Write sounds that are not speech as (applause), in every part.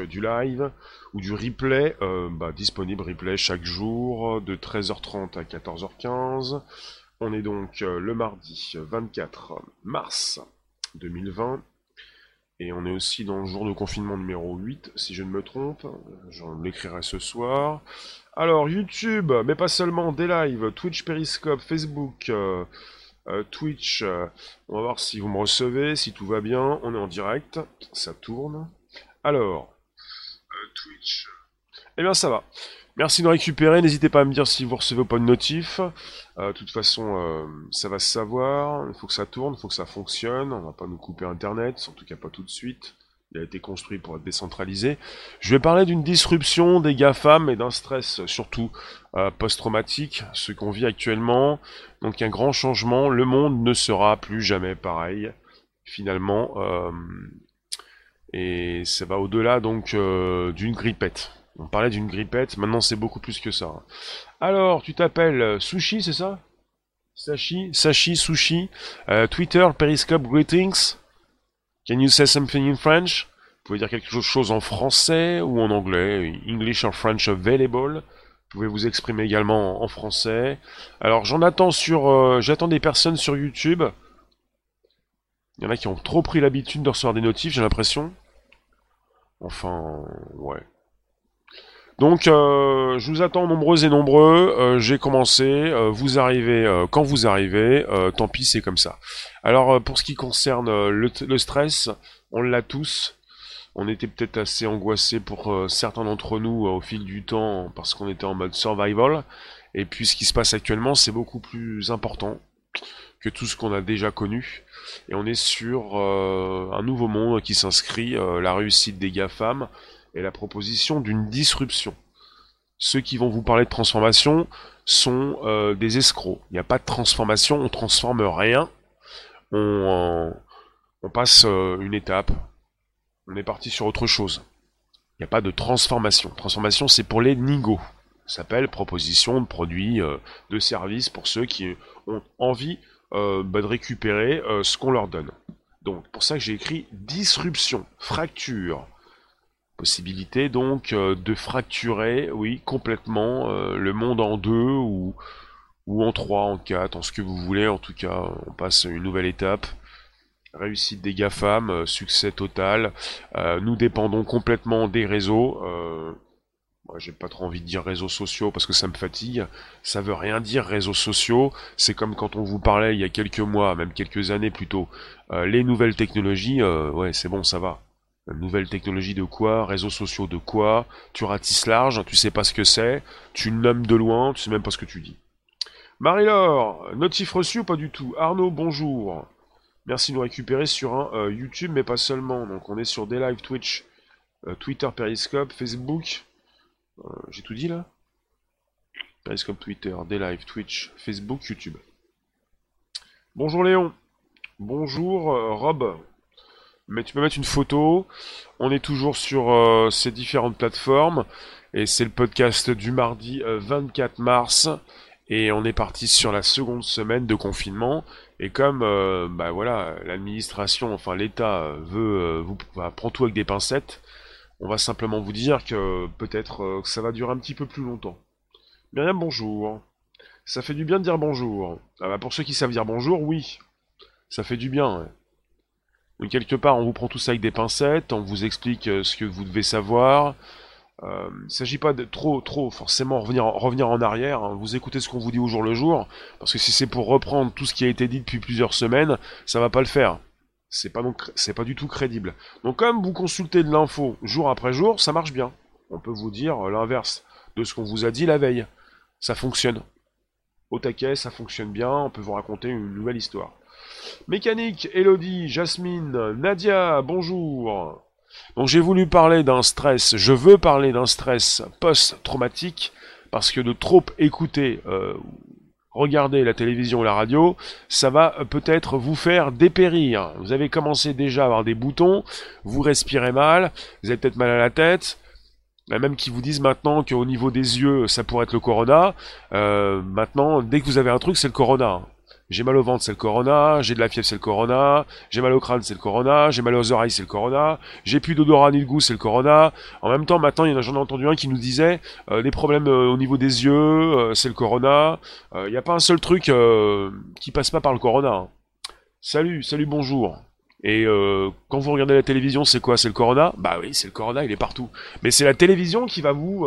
du live ou du replay, euh, bah, disponible replay chaque jour de 13h30 à 14h15. On est donc euh, le mardi 24 mars 2020 et on est aussi dans le jour de confinement numéro 8 si je ne me trompe. J'en l'écrirai ce soir. Alors YouTube, mais pas seulement des lives, Twitch, Periscope, Facebook. Euh, Twitch, on va voir si vous me recevez, si tout va bien, on est en direct, ça tourne. Alors, Twitch. Eh bien, ça va. Merci de récupérer. N'hésitez pas à me dire si vous recevez pas de notif. Euh, de toute façon, euh, ça va se savoir. Il faut que ça tourne, il faut que ça fonctionne. On va pas nous couper Internet, en tout cas pas tout de suite. Il a été construit pour être décentralisé. Je vais parler d'une disruption des GAFAM et d'un stress surtout euh, post-traumatique, ce qu'on vit actuellement. Donc un grand changement. Le monde ne sera plus jamais pareil. Finalement, et ça va au-delà donc euh, d'une grippette. On parlait d'une grippette, maintenant c'est beaucoup plus que ça. Alors, tu t'appelles euh, Sushi, c'est ça? Sashi, Sashi, Sushi. Euh, Twitter, Periscope, greetings. Can you say something in French? Vous pouvez dire quelque chose en français ou en anglais. English or French available. Vous pouvez vous exprimer également en français. Alors j'en attends sur, j'attends des personnes sur YouTube. Il y en a qui ont trop pris l'habitude de recevoir des notifs, j'ai l'impression. Enfin, ouais. Donc, euh, je vous attends nombreux et nombreux. Euh, j'ai commencé. Euh, vous arrivez quand vous arrivez. tant pis, c'est comme ça. Alors, pour ce qui concerne le, stress, on l'a tous. On était peut-être assez angoissés pour certains d'entre nous au fil du temps parce qu'on était en mode survival. Et puis, ce qui se passe actuellement, c'est beaucoup plus important que tout ce qu'on a déjà connu. Et on est sur euh, un nouveau monde qui s'inscrit, euh, la réussite des GAFAM et la proposition d'une disruption. Ceux qui vont vous parler de transformation sont euh, des escrocs. Il n'y a pas de transformation, on transforme rien. On, on passe une étape. On est parti sur autre chose. Il n'y a pas de transformation. Transformation, c'est pour les nigos. Ça s'appelle proposition de produits, de services pour ceux qui ont envie euh, bah, de récupérer euh, ce qu'on leur donne. Donc pour ça que j'ai écrit disruption, fracture. Possibilité donc euh, de fracturer, oui, complètement le monde en deux ou, ou en trois, en quatre, en ce que vous voulez. En tout cas, on passe une nouvelle étape. Réussite des GAFAM, succès total. nous dépendons complètement des réseaux. Moi, j'ai pas trop envie de dire réseaux sociaux parce que ça me fatigue. Ça veut rien dire réseaux sociaux. C'est comme quand on vous parlait il y a quelques mois, même quelques années plutôt. Euh, les nouvelles technologies, euh, ouais, c'est bon, ça va. Nouvelles technologies de quoi? Réseaux sociaux de quoi? Tu ratisses large, tu sais pas ce que c'est, tu nommes de loin, tu sais même pas ce que tu dis. Marie-Laure, notif reçu ou pas du tout? Arnaud, bonjour. Merci de nous récupérer sur un euh, YouTube, mais pas seulement. Donc on est sur des live Twitch, Twitter, Periscope, Facebook. Euh, j'ai tout dit là? Periscope, Twitter, des Twitch, Facebook, YouTube. Bonjour Léon. Bonjour euh, Rob. Mais tu peux mettre une photo. On est toujours sur euh, ces différentes plateformes. Et c'est le podcast du mardi 24 mars. Et on est parti sur la seconde semaine de confinement. Et comme bah voilà, l'administration, enfin l'État veut vous prend tout avec des pincettes, on va simplement vous dire que peut-être euh, que ça va durer un petit peu plus longtemps. Myriam, bonjour. Ça fait du bien de dire bonjour. Ah bah pour ceux qui savent dire bonjour, oui. Ça fait du bien. Donc quelque part, on vous prend tout ça avec des pincettes, on vous explique euh, ce que vous devez savoir. Euh, il ne s'agit pas de trop, trop forcément revenir, revenir en arrière. Hein. Vous écoutez ce qu'on vous dit au jour le jour, parce que si c'est pour reprendre tout ce qui a été dit depuis plusieurs semaines, ça va pas le faire c'est pas pas du tout crédible. Donc comme vous consultez de l'info jour après jour, ça marche bien. On peut vous dire l'inverse de ce qu'on vous a dit la veille. Ça fonctionne. Au taquet, ça fonctionne bien, on peut vous raconter une nouvelle histoire. Mécanique, Elodie, Jasmine, Nadia, bonjour. Donc j'ai voulu parler d'un stress, je veux parler d'un stress post-traumatique, parce que de trop écouter euh, regardez la télévision ou la radio, ça va peut-être vous faire dépérir. Vous avez commencé déjà à avoir des boutons, vous respirez mal, vous avez peut-être mal à la tête, même qui vous disent maintenant qu'au niveau des yeux, ça pourrait être le corona. Euh, maintenant, dès que vous avez un truc, c'est le corona. J'ai mal au ventre, c'est le corona. J'ai de la fièvre, c'est le corona. J'ai mal au crâne, c'est le corona. J'ai mal aux oreilles, c'est le corona. J'ai plus d'odorat ni de goût, c'est le corona. En même temps, maintenant, il y en a, j'en ai entendu un qui nous disait euh, des problèmes euh, au niveau des yeux, euh, c'est le corona. Il n'y a pas un seul truc qui passe pas par le corona. Hein. Salut, salut, bonjour. Et quand vous regardez la télévision, c'est quoi? C'est le corona? Bah oui, c'est le corona, il est partout. Mais c'est la télévision qui va vous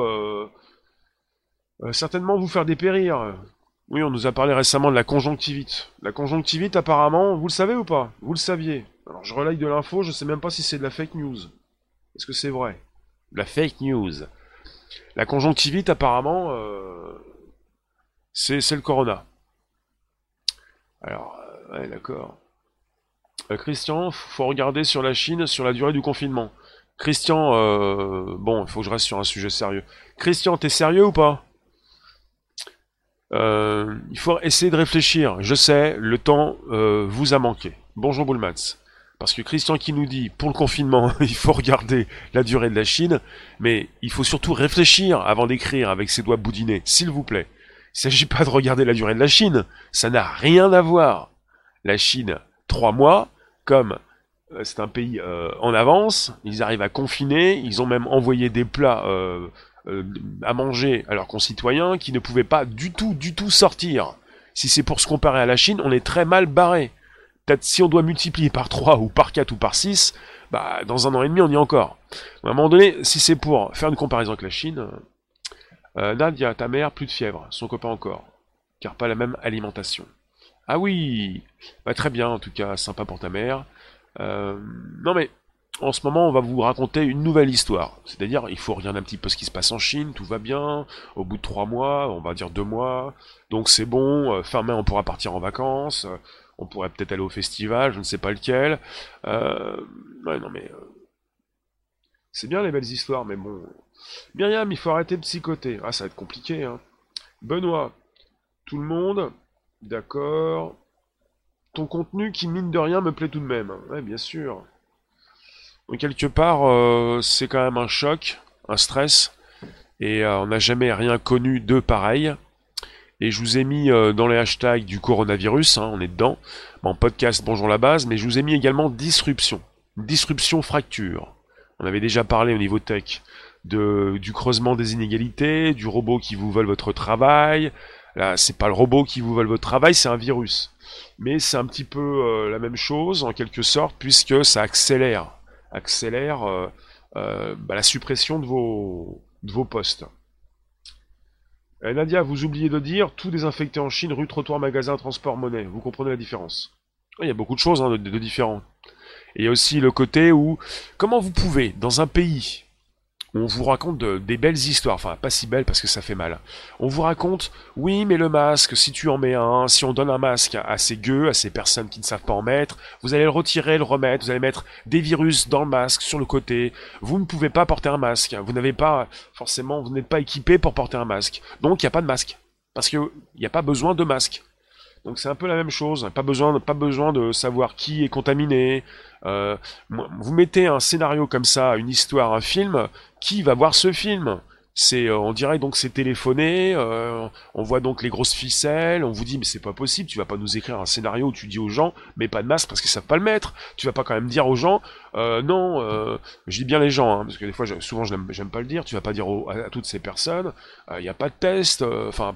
certainement vous faire dépérir. Oui, on nous a parlé récemment de la conjonctivite. La conjonctivite, apparemment, vous le savez ou pas? Vous le saviez? Alors, je relaye de l'info, je sais même pas si c'est de la fake news. Est-ce que c'est vrai? La fake news. La conjonctivite, apparemment, euh, c'est le corona. Alors, euh, ouais, d'accord. Euh, Christian, faut regarder sur la Chine sur la durée du confinement. Christian, bon, il faut que je reste sur un sujet sérieux. Christian, t'es sérieux ou pas? Euh, il faut essayer de réfléchir. Je sais, le temps euh, vous a manqué. Bonjour Boulmats. Parce que Christian qui nous dit, pour le confinement, (laughs) il faut regarder la durée de la Chine, mais il faut surtout réfléchir avant d'écrire avec ses doigts boudinés, s'il vous plaît. Il ne s'agit pas de regarder la durée de la Chine, ça n'a rien à voir. La Chine, trois mois, comme euh, c'est un pays en avance, ils arrivent à confiner, ils ont même envoyé des plats euh, à manger à leurs concitoyens qui ne pouvaient pas du tout, du tout sortir. Si c'est pour se comparer à la Chine, on est très mal barré. Peut-être si on doit multiplier par 3 ou par 4 ou par 6, bah, dans un an et demi, on y est encore. À un moment donné, si c'est pour faire une comparaison avec la Chine, euh, Nadia, ta mère, plus de fièvre, son copain encore, car pas la même alimentation. Ah oui, bah, très bien, en tout cas, sympa pour ta mère. Euh, non mais, en ce moment, on va vous raconter une nouvelle histoire. C'est-à-dire, il faut regarder un petit peu ce qui se passe en Chine, tout va bien. Au bout de trois mois, on va dire deux mois, donc c'est bon. Euh, fin mai, on pourra partir en vacances. Euh, on pourrait peut-être aller au festival, je ne sais pas lequel. Euh... Ouais, non mais... C'est bien les belles histoires, mais bon... Myriam, il faut arrêter de psychoter. Ah, ça va être compliqué, hein. Benoît, tout le monde, d'accord. Ton contenu qui, mine de rien, me plaît tout de même. Ouais, bien sûr quelque part, euh, c'est quand même un choc, un stress, et euh, on n'a jamais rien connu de pareil. Et je vous ai mis euh, dans les hashtags du coronavirus, hein, on est dedans, en podcast Bonjour la base, mais je vous ai mis également disruption, disruption fracture. On avait déjà parlé au niveau tech de, du creusement des inégalités, du robot qui vous vole votre travail. Là, c'est pas le robot qui vous vole votre travail, c'est un virus. Mais c'est un petit peu la même chose en quelque sorte, puisque ça accélère accélère euh, euh, bah, la suppression de vos, de vos postes. Euh, Nadia, vous oubliez de dire tout désinfecté en Chine, rue, trottoir, magasin, transport, monnaie. Vous comprenez la différence? Il y a beaucoup de choses hein, de, de différents. Et il y a aussi le côté où, comment vous pouvez, dans un pays on vous raconte des belles histoires, enfin pas si belles parce que ça fait mal. On vous raconte, oui mais le masque, si tu en mets un, si on donne un masque à ces gueux, à ces personnes qui ne savent pas en mettre, vous allez le retirer, le remettre, vous allez mettre des virus dans le masque, sur le côté, vous ne pouvez pas porter un masque, vous n'avez pas, forcément, vous n'êtes pas équipé pour porter un masque. Donc il n'y a pas de masque. Parce qu'il n'y a pas besoin de masque. Donc c'est un peu la même chose, pas besoin, de savoir qui est contaminé. Euh, vous mettez un scénario comme ça, une histoire, un film, qui va voir ce film c'est euh, on dirait donc c'est téléphoné, euh, on voit donc les grosses ficelles, on vous dit mais c'est pas possible, tu vas pas nous écrire un scénario où tu dis aux gens mais pas de masque parce qu'ils savent pas le mettre. Tu vas pas quand même dire aux gens non, je dis bien les gens hein, parce que des fois souvent j'aime pas le dire, tu vas pas dire à, toutes ces personnes il n'y a pas de test, enfin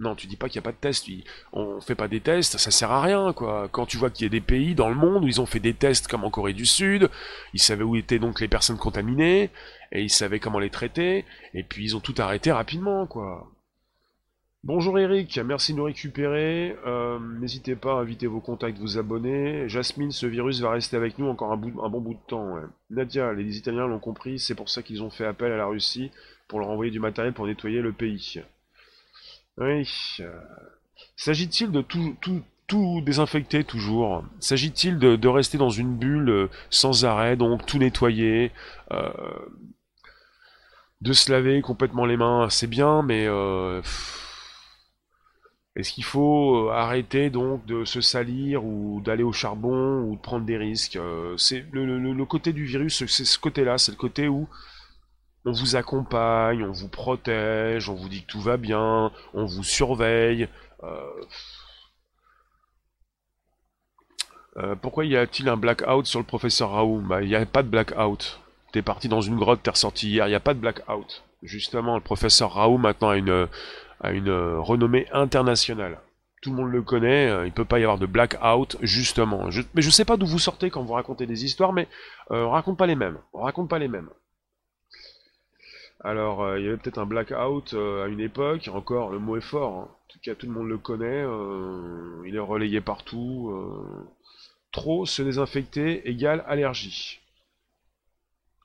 non, tu dis pas qu'il n'y a pas de tests. On fait pas des tests, ça sert à rien, quoi. Quand tu vois qu'il y a des pays dans le monde où ils ont fait des tests comme en Corée du Sud, ils savaient où étaient donc les personnes contaminées, et ils savaient comment les traiter, et puis ils ont tout arrêté rapidement, quoi. Bonjour Eric, merci de nous récupérer. Euh, n'hésitez pas à inviter vos contacts, vous abonner. Jasmine, ce virus va rester avec nous encore un, bon bout de temps. Nadia, les Italiens l'ont compris, c'est pour ça qu'ils ont fait appel à la Russie pour leur envoyer du matériel pour nettoyer le pays. Oui. Euh, s'agit-il de tout, désinfecter toujours? S'agit-il de, rester dans une bulle euh, sans arrêt, donc tout nettoyer euh, De se laver complètement les mains, c'est bien, mais est-ce qu'il faut arrêter donc de se salir ou d'aller au charbon ou de prendre des risques? C'est le, côté du virus, c'est ce côté-là, c'est le côté où on vous accompagne, on vous protège, on vous dit que tout va bien, on vous surveille. Euh, Euh, pourquoi y a-t-il un blackout sur le professeur Raoult? Bah, il n'y a pas de blackout. T'es parti dans une grotte, t'es ressorti hier, il n'y a pas de blackout. Justement, le professeur Raoult maintenant a une, renommée internationale. Tout le monde le connaît, euh, il peut pas y avoir de blackout, justement. mais je sais pas d'où vous sortez quand vous racontez des histoires, mais euh, on raconte pas les mêmes. On raconte pas les mêmes. Alors, euh, il y avait peut-être un blackout à une époque, encore, le mot est fort. Hein. En tout cas, tout le monde le connaît, il est relayé partout. Trop se désinfecter égale allergie.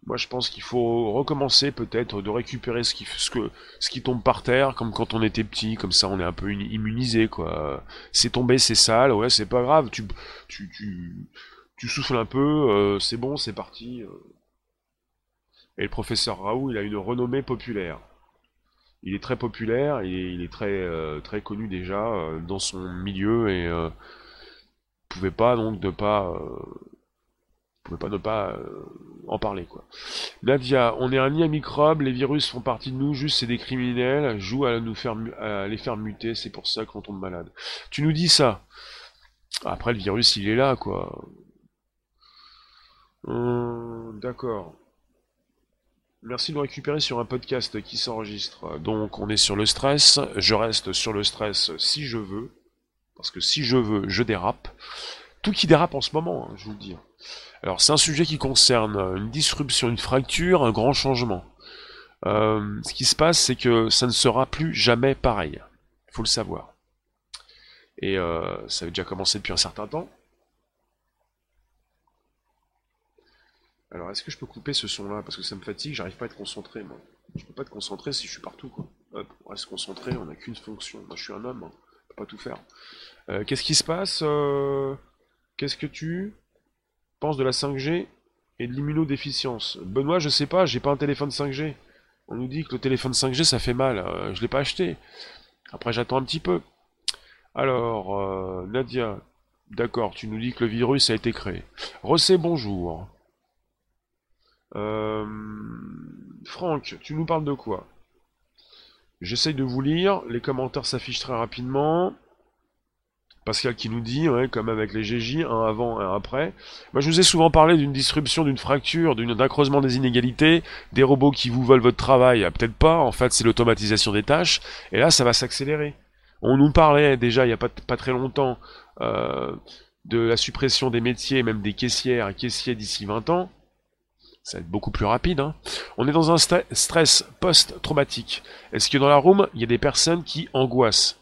Moi, je pense qu'il faut recommencer peut-être de récupérer ce qui, ce, qui tombe par terre, comme quand on était petit, comme ça on est un peu immunisé, quoi. C'est tombé, c'est sale, ouais, c'est pas grave, tu, tu, tu, tu souffles un peu, euh, c'est bon, c'est parti. Euh. Et le professeur Raoult, il a une renommée populaire. Il est très populaire, il est très, euh, très connu déjà dans son milieu, et euh, pouvait pas donc de pas pouvez pas ne pas euh, en parler quoi. Nadia, on est un nid à microbes, les virus font partie de nous, juste c'est des criminels, jouent à nous faire à les faire muter, c'est pour ça qu'on tombe malade. Tu nous dis ça. Après le virus il est là quoi. Hum, d'accord. Merci de nous récupérer sur un podcast qui s'enregistre. Donc on est sur le stress, je reste sur le stress si je veux, parce que si je veux, je dérape. Tout qui dérape en ce moment, hein, je vous le dis. Alors c'est un sujet qui concerne une disruption, une fracture, un grand changement. Euh, ce qui se passe, c'est que ça ne sera plus jamais pareil. Il faut le savoir. Et euh, ça a déjà commencé depuis un certain temps. Alors est-ce que je peux couper ce son-là? Parce que ça me fatigue, j'arrive pas à être concentré moi. Je peux pas être concentré si je suis partout quoi. Hop, on reste concentré, on n'a qu'une fonction. Moi je suis un homme, hein. peut pas tout faire. Euh, qu'est-ce qui se passe Qu'est-ce que tu pense de la 5G et de l'immunodéficience? Benoît, je sais pas, j'ai pas un téléphone 5G. On nous dit que le téléphone 5G ça fait mal, euh, je l'ai pas acheté. Après j'attends un petit peu. Alors, euh, Nadia, d'accord, tu nous dis que le virus a été créé. Rossé, bonjour. Euh, Franck, tu nous parles de quoi? J'essaye de vous lire, les commentaires s'affichent très rapidement. Pascal qui nous dit, comme avec les GJ, un avant, un après. Moi, je vous ai souvent parlé d'une disruption, d'une fracture, d'un creusement des inégalités, des robots qui vous volent votre travail. Ah, peut-être pas, en fait, c'est l'automatisation des tâches. Et là, ça va s'accélérer. On nous parlait déjà, il n'y a pas, pas, très longtemps, euh, de la suppression des métiers, même des caissières et caissiers d'ici 20 ans. Ça va être beaucoup plus rapide. Hein. On est dans un stress post-traumatique. Est-ce que dans la room, il y a des personnes qui angoissent?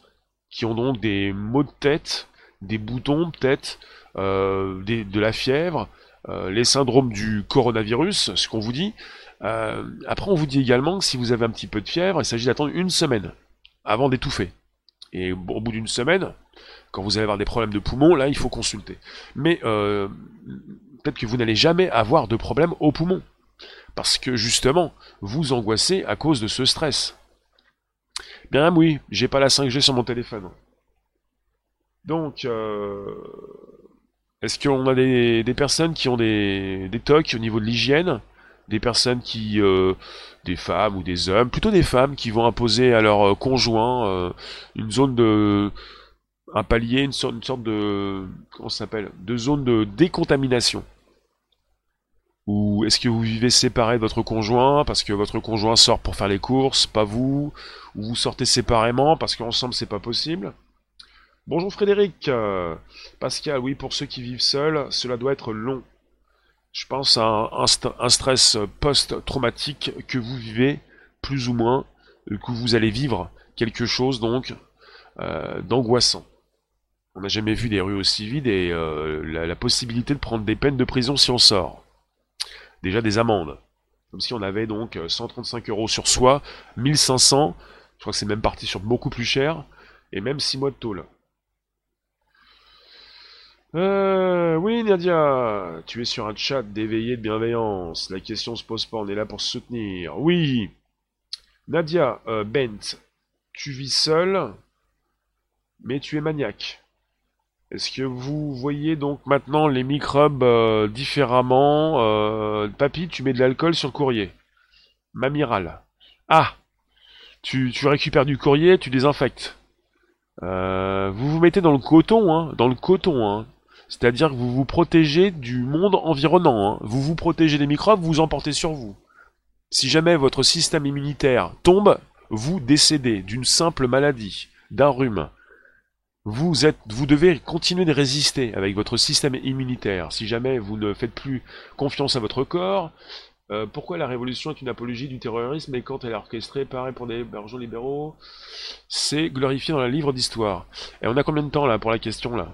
Qui ont donc des maux de tête, des boutons peut-être, euh, de la fièvre, euh, les syndromes du coronavirus, ce qu'on vous dit. Euh, après, on vous dit également que si vous avez un petit peu de fièvre, il s'agit d'attendre une semaine avant d'étouffer. Et au bout d'une semaine, quand vous allez avoir des problèmes de poumons, là, il faut consulter. Mais peut-être que vous n'allez jamais avoir de problème au poumon. Parce que justement, vous angoissez à cause de ce stress. Bien oui, j'ai pas la 5G sur mon téléphone. Donc, euh, est-ce qu'on a des, personnes qui ont des, tocs au niveau de l'hygiène? Des personnes qui... Euh, des femmes ou des hommes, plutôt des femmes qui vont imposer à leur euh, conjoint une zone de... un palier, une sorte, une sorte de... comment s'appelle? De zone de décontamination. Ou est-ce que vous vivez séparé de votre conjoint parce que votre conjoint sort pour faire les courses, pas vous? Ou vous sortez séparément parce qu'ensemble c'est pas possible? Bonjour Frédéric Pascal, oui, pour ceux qui vivent seuls, cela doit être long. Je pense à un, stress post-traumatique que vous vivez, plus ou moins, que vous allez vivre quelque chose donc euh, d'angoissant. On n'a jamais vu des rues aussi vides et euh, la possibilité de prendre des peines de prison si on sort déjà des amendes. Comme si on avait donc 135 euh, euros sur soi, 1500, je crois que c'est même parti sur beaucoup plus cher, et même 6 mois de tôle. Euh, oui, Nadia, tu es sur un chat d'éveillé de bienveillance. La question se pose pas, on est là pour se soutenir. Oui. Nadia, euh, Bent, tu vis seul, mais tu es maniaque. Est-ce que vous voyez donc maintenant les microbes euh, différemment euh, Papy, tu mets de l'alcool sur le courrier. Mamiral. Ah tu, récupères du courrier, tu désinfectes. Euh, vous vous mettez dans le coton, hein, dans le coton, hein. C'est-à-dire que vous vous protégez du monde environnant. Hein. Vous vous protégez des microbes, vous en portez sur vous. Si jamais votre système immunitaire tombe, vous décédez d'une simple maladie, d'un rhume. Vous, êtes, vous devez continuer de résister avec votre système immunitaire. Si jamais vous ne faites plus confiance à votre corps, euh, pourquoi la révolution est une apologie du terrorisme et quand elle est orchestrée par et pour des bergers libéraux C'est glorifié dans le livre d'histoire. Et on a combien de temps là pour la question là?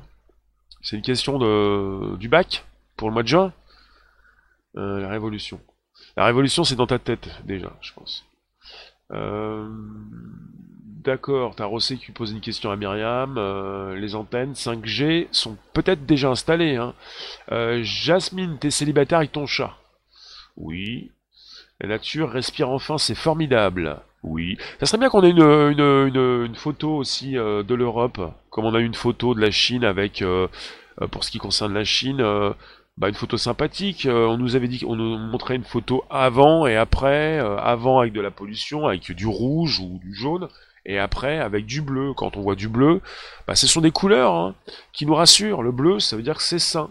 C'est une question de du bac pour le mois de juin? Euh, La révolution. La révolution c'est dans ta tête déjà, je pense. Euh, D'accord, t'as Rossé qui pose une question à Myriam. Euh, les antennes 5G sont peut-être déjà installées. Hein. Euh, Jasmine, t'es célibataire avec ton chat? Oui. La nature respire enfin, c'est formidable. Oui. Ça serait bien qu'on ait une, photo aussi euh, de l'Europe, comme on a une photo de la Chine avec, pour ce qui concerne la Chine, bah, une photo sympathique. on nous avait dit qu'on nous montrait une photo avant et après, avant avec de la pollution, avec du rouge ou du jaune, et après avec du bleu. Quand on voit du bleu, bah, ce sont des couleurs hein, qui nous rassurent. Le bleu, ça veut dire que c'est sain.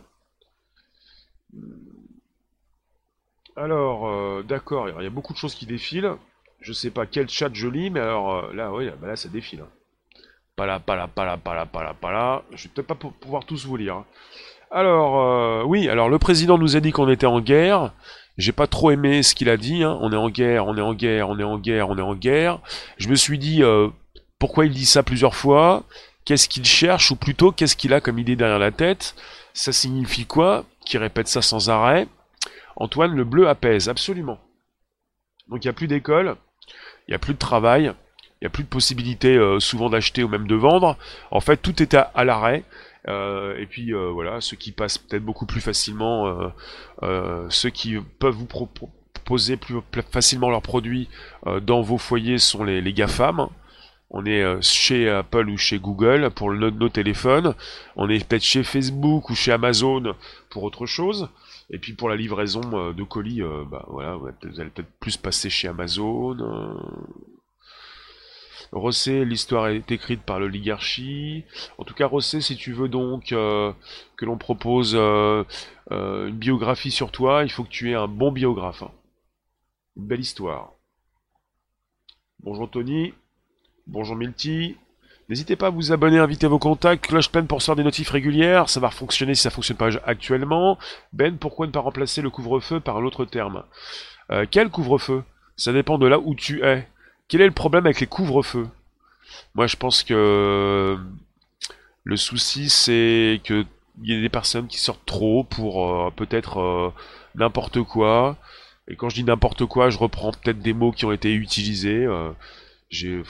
Alors, euh, d'accord, il y a beaucoup de choses qui défilent. Je sais pas quel chat je lis, mais alors euh, là, oui, bah là, ça défile. Pas là, pas là, pas là, pas là, pas là, pas là. Je vais peut-être pas pouvoir tous vous lire. Hein. Alors, euh, oui, alors le président nous a dit qu'on était en guerre. J'ai pas trop aimé ce qu'il a dit. Hein. On est en guerre, on est en guerre, on est en guerre, on est en guerre. Je me suis dit euh, pourquoi il dit ça plusieurs fois? Qu'est-ce qu'il cherche? Ou plutôt qu'est-ce qu'il a comme idée derrière la tête? Ça signifie quoi? Qu'il répète ça sans arrêt. Antoine, le bleu apaise, absolument. Donc il n'y a plus d'école, il n'y a plus de travail, il n'y a plus de possibilité euh, souvent d'acheter ou même de vendre. En fait, tout est à l'arrêt. Euh, et puis euh, voilà, ceux qui passent peut-être beaucoup plus facilement, euh, ceux qui peuvent vous proposer plus, facilement leurs produits dans vos foyers sont les, GAFAM. On est chez Apple ou chez Google pour nos, téléphones. On est peut-être chez Facebook ou chez Amazon pour autre chose. Et puis pour la livraison de colis, bah voilà, vous allez peut-être plus passer chez Amazon. Rossé, l'histoire est écrite par l'oligarchie. En tout cas, Rossé, si tu veux donc euh, que l'on propose euh, euh, une biographie sur toi, il faut que tu aies un bon biographe. Hein. Une belle histoire. Bonjour Tony. Bonjour Milty. N'hésitez pas à vous abonner, inviter vos contacts, cloche pleine pour recevoir des notifs régulières, ça va fonctionner si ça fonctionne pas actuellement. Ben, pourquoi ne pas remplacer le couvre-feu par l'autre terme? Quel couvre-feu? Ça dépend de là où tu es. Quel est le problème avec les couvre-feux? Moi, je pense que le souci, c'est qu'il y a des personnes qui sortent trop pour euh, peut-être euh, n'importe quoi. Et quand je dis n'importe quoi, je reprends peut-être des mots qui ont été utilisés. Euh, j'ai.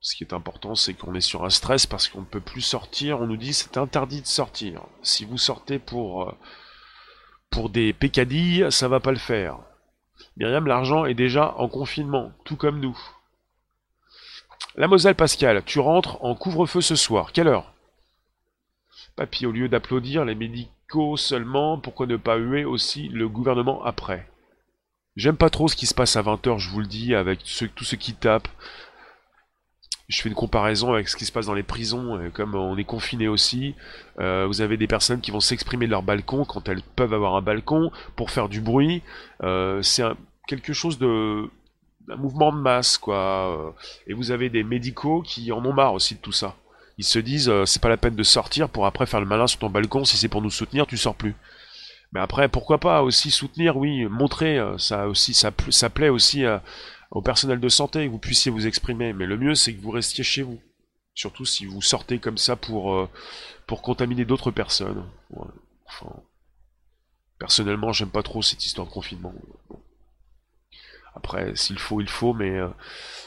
Ce qui est important, c'est qu'on est sur un stress parce qu'on ne peut plus sortir. On nous dit c'est interdit de sortir. Si vous sortez pour pour des pécadilles, ça va pas le faire. Myriam, l'argent est déjà en confinement, tout comme nous. La Moselle Pascal, tu rentres en couvre-feu ce soir. Quelle heure? Papy, au lieu d'applaudir les médicaux seulement, pourquoi ne pas huer aussi le gouvernement après? J'aime pas trop ce qui se passe à 20h, je vous le dis, avec tous ceux qui tapent, je fais une comparaison avec ce qui se passe dans les prisons, euh, comme on est confiné aussi, euh, vous avez des personnes qui vont s'exprimer de leur balcon quand elles peuvent avoir un balcon pour faire du bruit. Euh, c'est quelque chose de un mouvement de masse quoi. Et vous avez des médicaux qui en ont marre aussi de tout ça. Ils se disent c'est pas la peine de sortir pour après faire le malin sur ton balcon si c'est pour nous soutenir tu sors plus. Mais après pourquoi pas aussi soutenir? Oui montrer ça aussi ça, ça plaît aussi à au personnel de santé, que vous puissiez vous exprimer. Mais le mieux, c'est que vous restiez chez vous. Surtout si vous sortez comme ça pour, euh, pour contaminer d'autres personnes. Enfin, personnellement, j'aime pas trop cette histoire de confinement. Après, s'il faut, il faut, mais euh,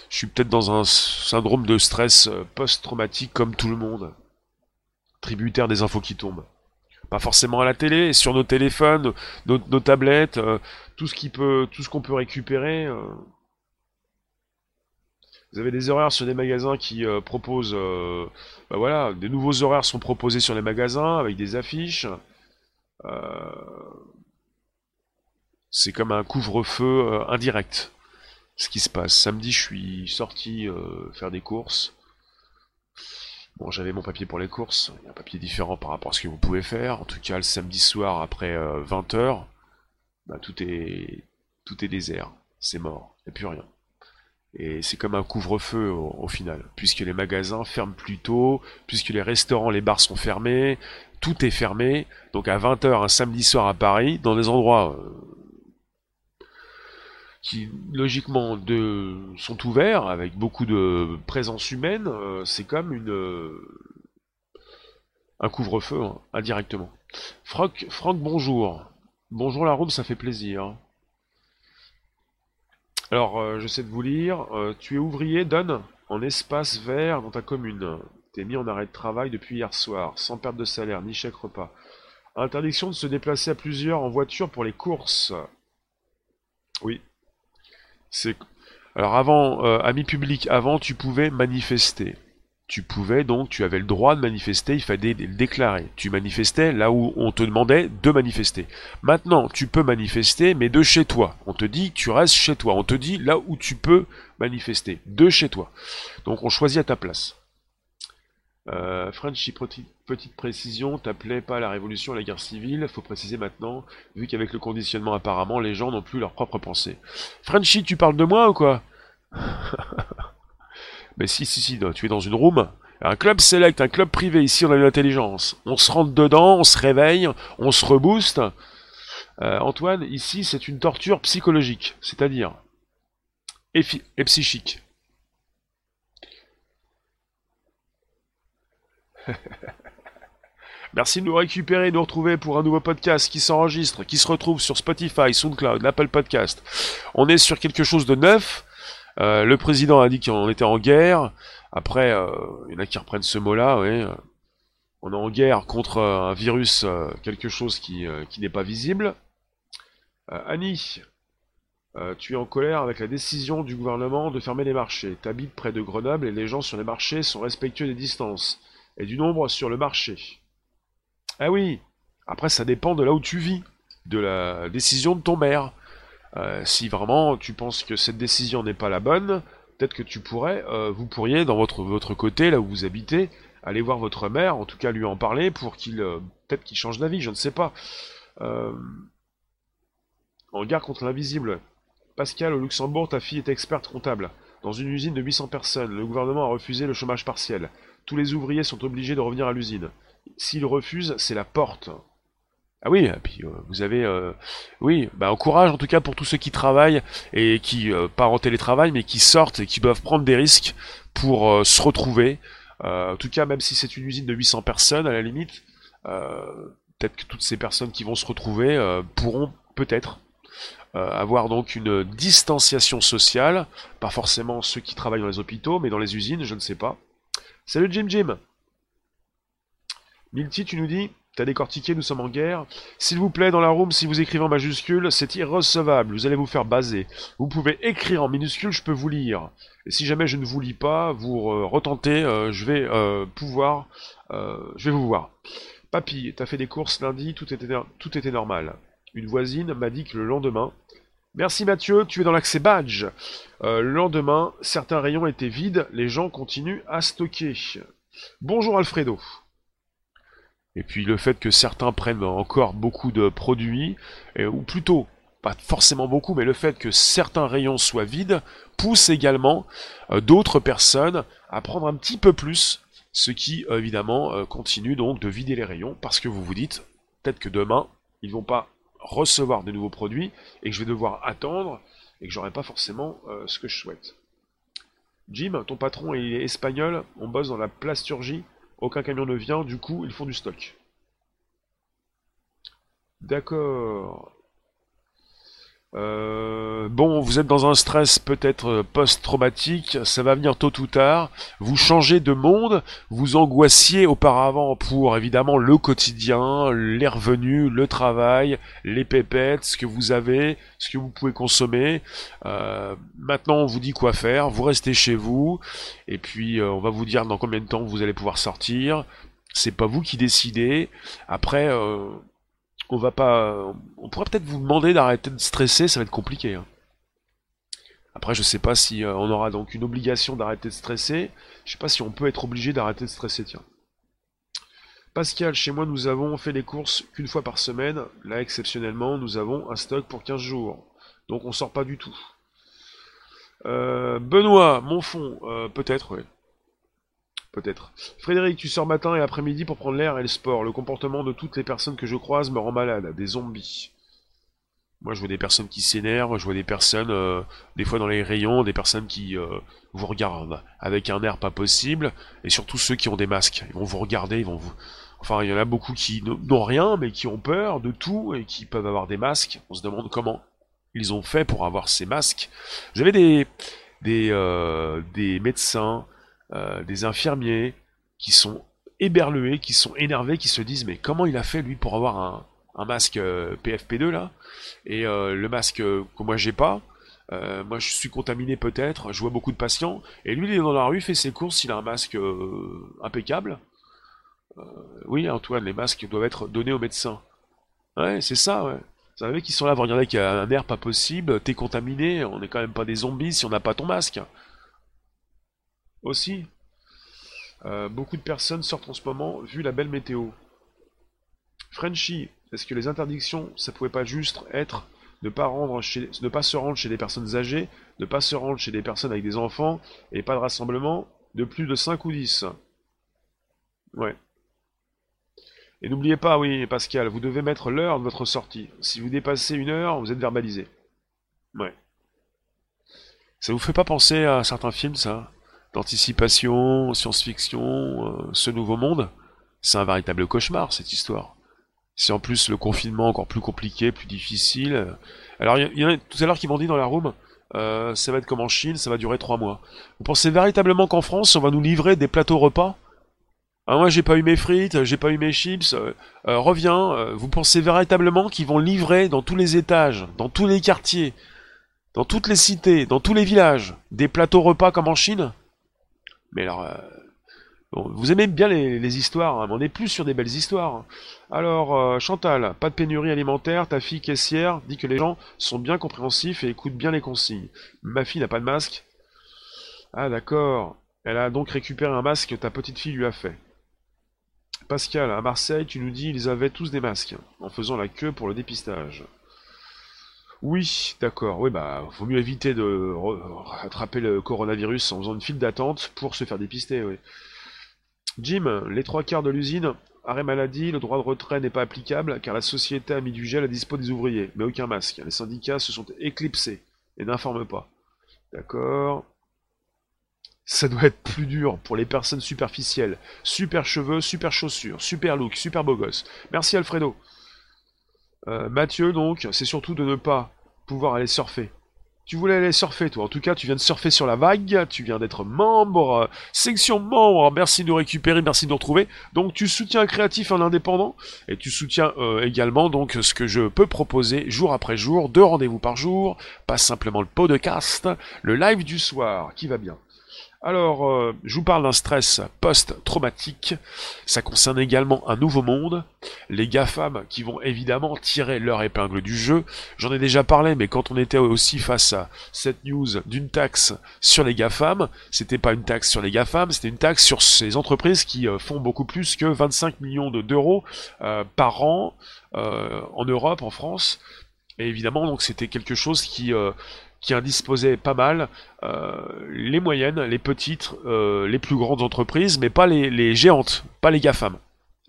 je suis peut-être dans un syndrome de stress euh, post-traumatique comme tout le monde. Tributaire des infos qui tombent. Pas forcément à la télé, sur nos téléphones, nos, nos tablettes, tout ce qui peut, tout ce qu'on peut récupérer. Vous avez des horaires sur des magasins qui euh, proposent, euh, bah voilà, des nouveaux horaires sont proposés sur les magasins avec des affiches. Euh, c'est comme un couvre-feu indirect. Ce qui se passe. Samedi, je suis sorti faire des courses. Bon, j'avais mon papier pour les courses, il y a un papier différent par rapport à ce que vous pouvez faire. En tout cas, le samedi soir après 20h, euh, bah, tout est tout est désert, c'est mort, il n'y a plus rien. Et c'est comme un couvre-feu au, final, puisque les magasins ferment plus tôt, puisque les restaurants, les bars sont fermés, tout est fermé. Donc à 20h un samedi soir à Paris, dans des endroits euh, qui logiquement de, sont ouverts, avec beaucoup de présence humaine, euh, c'est comme une euh, un couvre-feu, hein, indirectement. Franck, bonjour. Bonjour la room, ça fait plaisir. Alors, euh, j'essaie de vous lire. Euh, tu es ouvrier, donne en espace vert dans ta commune. T'es mis en arrêt de travail depuis hier soir, sans perte de salaire, ni chèque repas. Interdiction de se déplacer à plusieurs en voiture pour les courses. Oui. C'est. Alors avant, euh, amis publics, avant tu pouvais manifester tu pouvais donc, tu avais le droit de manifester, il fallait le déclarer. Tu manifestais là où on te demandait de manifester. Maintenant, tu peux manifester, mais de chez toi. On te dit, tu restes chez toi. On te dit là où tu peux manifester, de chez toi. Donc on choisit à ta place. Euh, Frenchy, petite, précision, t'appelais pas la révolution la guerre civile, faut préciser maintenant, vu qu'avec le conditionnement apparemment, les gens n'ont plus leur propre pensée. Frenchy, tu parles de moi ou quoi? (laughs) Mais si, si, si, tu es dans une room, un club select, un club privé, ici on a une intelligence. On se rentre dedans, on se réveille, on se rebooste. Euh, Antoine, ici c'est une torture psychologique, c'est-à-dire et, et psychique. (laughs) Merci de nous récupérer, de nous retrouver pour un nouveau podcast qui s'enregistre, qui se retrouve sur Spotify, SoundCloud, Apple Podcast. On est sur quelque chose de neuf, euh, le président a dit qu'on était en guerre. Après, euh, il y en a qui reprennent ce mot-là. Oui. On est en guerre contre un virus, euh, quelque chose qui, qui n'est pas visible. Annie, tu es en colère avec la décision du gouvernement de fermer les marchés. Tu habites près de Grenoble et les gens sur les marchés sont respectueux des distances et du nombre sur le marché. Ah oui, après ça dépend de là où tu vis, de la décision de ton maire. Euh, si vraiment tu penses que cette décision n'est pas la bonne, peut-être que tu pourrais, euh, vous pourriez dans votre, côté, là où vous habitez, aller voir votre mère, en tout cas lui en parler pour qu'il, euh, peut-être qu'il change d'avis, je ne sais pas. en guerre contre l'invisible. Pascal, au Luxembourg, ta fille est experte comptable. Dans une usine de 800 personnes, le gouvernement a refusé le chômage partiel. Tous les ouvriers sont obligés de revenir à l'usine. S'ils refusent, c'est la porte. Ah oui, puis euh, vous avez, euh, oui, bah, courage en tout cas pour tous ceux qui travaillent et qui, euh, en télétravail, mais qui sortent et qui doivent prendre des risques pour se retrouver. en tout cas, même si c'est une usine de 800 personnes, à la limite, peut-être que toutes ces personnes qui vont se retrouver pourront peut-être avoir donc une distanciation sociale, pas forcément ceux qui travaillent dans les hôpitaux, mais dans les usines, je ne sais pas. Salut Jim Jim Milty, tu nous dis T'as décortiqué, nous sommes en guerre. S'il vous plaît, dans la room, si vous écrivez en majuscule, c'est irrecevable, vous allez vous faire baser. Vous pouvez écrire en minuscule, je peux vous lire. Et si jamais je ne vous lis pas, vous euh, retentez, euh, je vais euh, pouvoir... je vais vous voir. Papy, t'as fait des courses lundi, tout était, tout était normal. Une voisine m'a dit que le lendemain... Merci Mathieu, tu es dans l'accès badge. le lendemain, certains rayons étaient vides, les gens continuent à stocker. Bonjour Alfredo. Et puis le fait que certains prennent encore beaucoup de produits, ou plutôt, pas forcément beaucoup, mais le fait que certains rayons soient vides, pousse également euh, d'autres personnes à prendre un petit peu plus, ce qui évidemment euh, continue donc de vider les rayons, parce que vous vous dites, peut-être que demain, ils vont pas recevoir de nouveaux produits, et que je vais devoir attendre, et que j'aurai pas forcément euh, ce que je souhaite. Jim, ton patron est espagnol, on bosse dans la plasturgie, aucun camion ne vient, du coup, ils font du stock. D'accord. Euh, bon, vous êtes dans un stress peut-être post-traumatique, ça va venir tôt ou tard. Vous changez de monde, vous angoissiez auparavant pour évidemment le quotidien, les revenus, le travail, les pépettes, ce que vous avez, ce que vous pouvez consommer. Euh, maintenant, on vous dit quoi faire, vous restez chez vous, et puis euh, on va vous dire dans combien de temps vous allez pouvoir sortir. C'est pas vous qui décidez. Après, on va pas. On pourrait peut-être vous demander d'arrêter de stresser, ça va être compliqué. Hein. Après, je sais pas si euh, on aura donc une obligation d'arrêter de stresser. Je sais pas si on peut être obligé d'arrêter de stresser, tiens. Pascal, chez moi, nous avons fait les courses qu'une fois par semaine. Là, exceptionnellement, nous avons un stock pour 15 jours. Donc, on sort pas du tout. Euh, Benoît, mon fond, euh, peut-être, oui. Peut-être. Frédéric, tu sors matin et après-midi pour prendre l'air et le sport. Le comportement de toutes les personnes que je croise me rend malade. Des zombies. Moi, je vois des personnes qui s'énervent, je vois des personnes, euh, des fois dans les rayons, des personnes qui euh, vous regardent avec un air pas possible, et surtout ceux qui ont des masques. Ils vont vous regarder, ils vont vous... Enfin, il y en a beaucoup qui n'ont rien, mais qui ont peur de tout, et qui peuvent avoir des masques. On se demande comment ils ont fait pour avoir ces masques. Vous avez des, des, euh, des médecins, des infirmiers, qui sont éberlués, qui sont énervés, qui se disent, mais comment il a fait, lui, pour avoir un masque euh, PFP2 là, et euh, le masque que moi j'ai pas. Euh, moi je suis contaminé peut-être, je vois beaucoup de patients, et lui il est dans la rue, fait ses courses, il a un masque impeccable. oui Antoine, les masques doivent être donnés aux médecins. Ouais, c'est ça, ouais. Vous savez qu'ils sont là, vous regardez qu'il y a un air pas possible, t'es contaminé, on n'est quand même pas des zombies si on n'a pas ton masque. Aussi. beaucoup de personnes sortent en ce moment, vu la belle météo. Frenchy, est-ce que les interdictions, ça pouvait pas juste être ne pas, rendre chez, ne pas se rendre chez des personnes âgées, ne pas se rendre chez des personnes avec des enfants, et pas de rassemblement de plus de 5 ou 10 Ouais. Et n'oubliez pas, oui, Pascal, vous devez mettre l'heure de votre sortie. Si vous dépassez une heure, vous êtes verbalisé. Ouais. Ça vous fait pas penser à certains films, ça? D'anticipation, science-fiction, euh, ce nouveau monde C'est un véritable cauchemar, cette histoire. C'est en plus le confinement encore plus compliqué, plus difficile. Alors il y, en a tout à l'heure qui m'ont dit dans la room, euh, ça va être comme en Chine, ça va durer trois mois. Vous pensez véritablement qu'en France, on va nous livrer des plateaux repas? Ah, Moi j'ai pas eu mes frites, j'ai pas eu mes chips, euh, reviens. vous pensez véritablement qu'ils vont livrer dans tous les étages, dans tous les quartiers, dans toutes les cités, dans tous les villages, des plateaux repas comme en Chine? Mais alors, vous aimez bien les, histoires, hein, mais on n'est plus sur des belles histoires. Alors, euh, Chantal, pas de pénurie alimentaire, ta fille caissière dit que les gens sont bien compréhensifs et écoutent bien les consignes. Ma fille n'a pas de masque. Ah d'accord. Elle a donc récupéré un masque que ta petite fille lui a fait. Pascal, à Marseille, tu nous dis ils avaient tous des masques, en faisant la queue pour le dépistage. Oui, d'accord. Oui, bah, vaut mieux éviter de rattraper le coronavirus en faisant une file d'attente pour se faire dépister, oui. Jim, les trois quarts de l'usine, arrêt maladie, le droit de retrait n'est pas applicable car la société a mis du gel à dispo des ouvriers, mais aucun masque. Les syndicats se sont éclipsés et n'informent pas. D'accord. Ça doit être plus dur pour les personnes superficielles. Super cheveux, super chaussures, super look, super beau gosse. Merci Alfredo. Euh, Mathieu, donc, c'est surtout de ne pas pouvoir aller surfer. Tu voulais aller surfer, toi. En tout cas, tu viens de surfer sur la vague. Tu viens d'être membre. section membre. Merci de nous récupérer. Merci de nous retrouver. Donc, tu soutiens un créatif, un indépendant. Et tu soutiens euh, également donc ce que je peux proposer jour après jour. Deux rendez-vous par jour. Pas simplement le podcast. Le live du soir qui va bien? Alors, euh, je vous parle d'un stress post-traumatique. Ça concerne également un nouveau monde. Les GAFAM qui vont évidemment tirer leur épingle du jeu. J'en ai déjà parlé, mais quand on était aussi face à cette news d'une taxe sur les GAFAM, c'était pas une taxe sur les GAFAM, c'était une taxe sur ces entreprises qui euh, font beaucoup plus que 25 millions d'euros euh, par an en Europe, en France. Et évidemment, donc c'était quelque chose qui qui indisposaient pas mal euh, les moyennes, les petites, euh, les plus grandes entreprises, mais pas les, géantes, pas les GAFAM.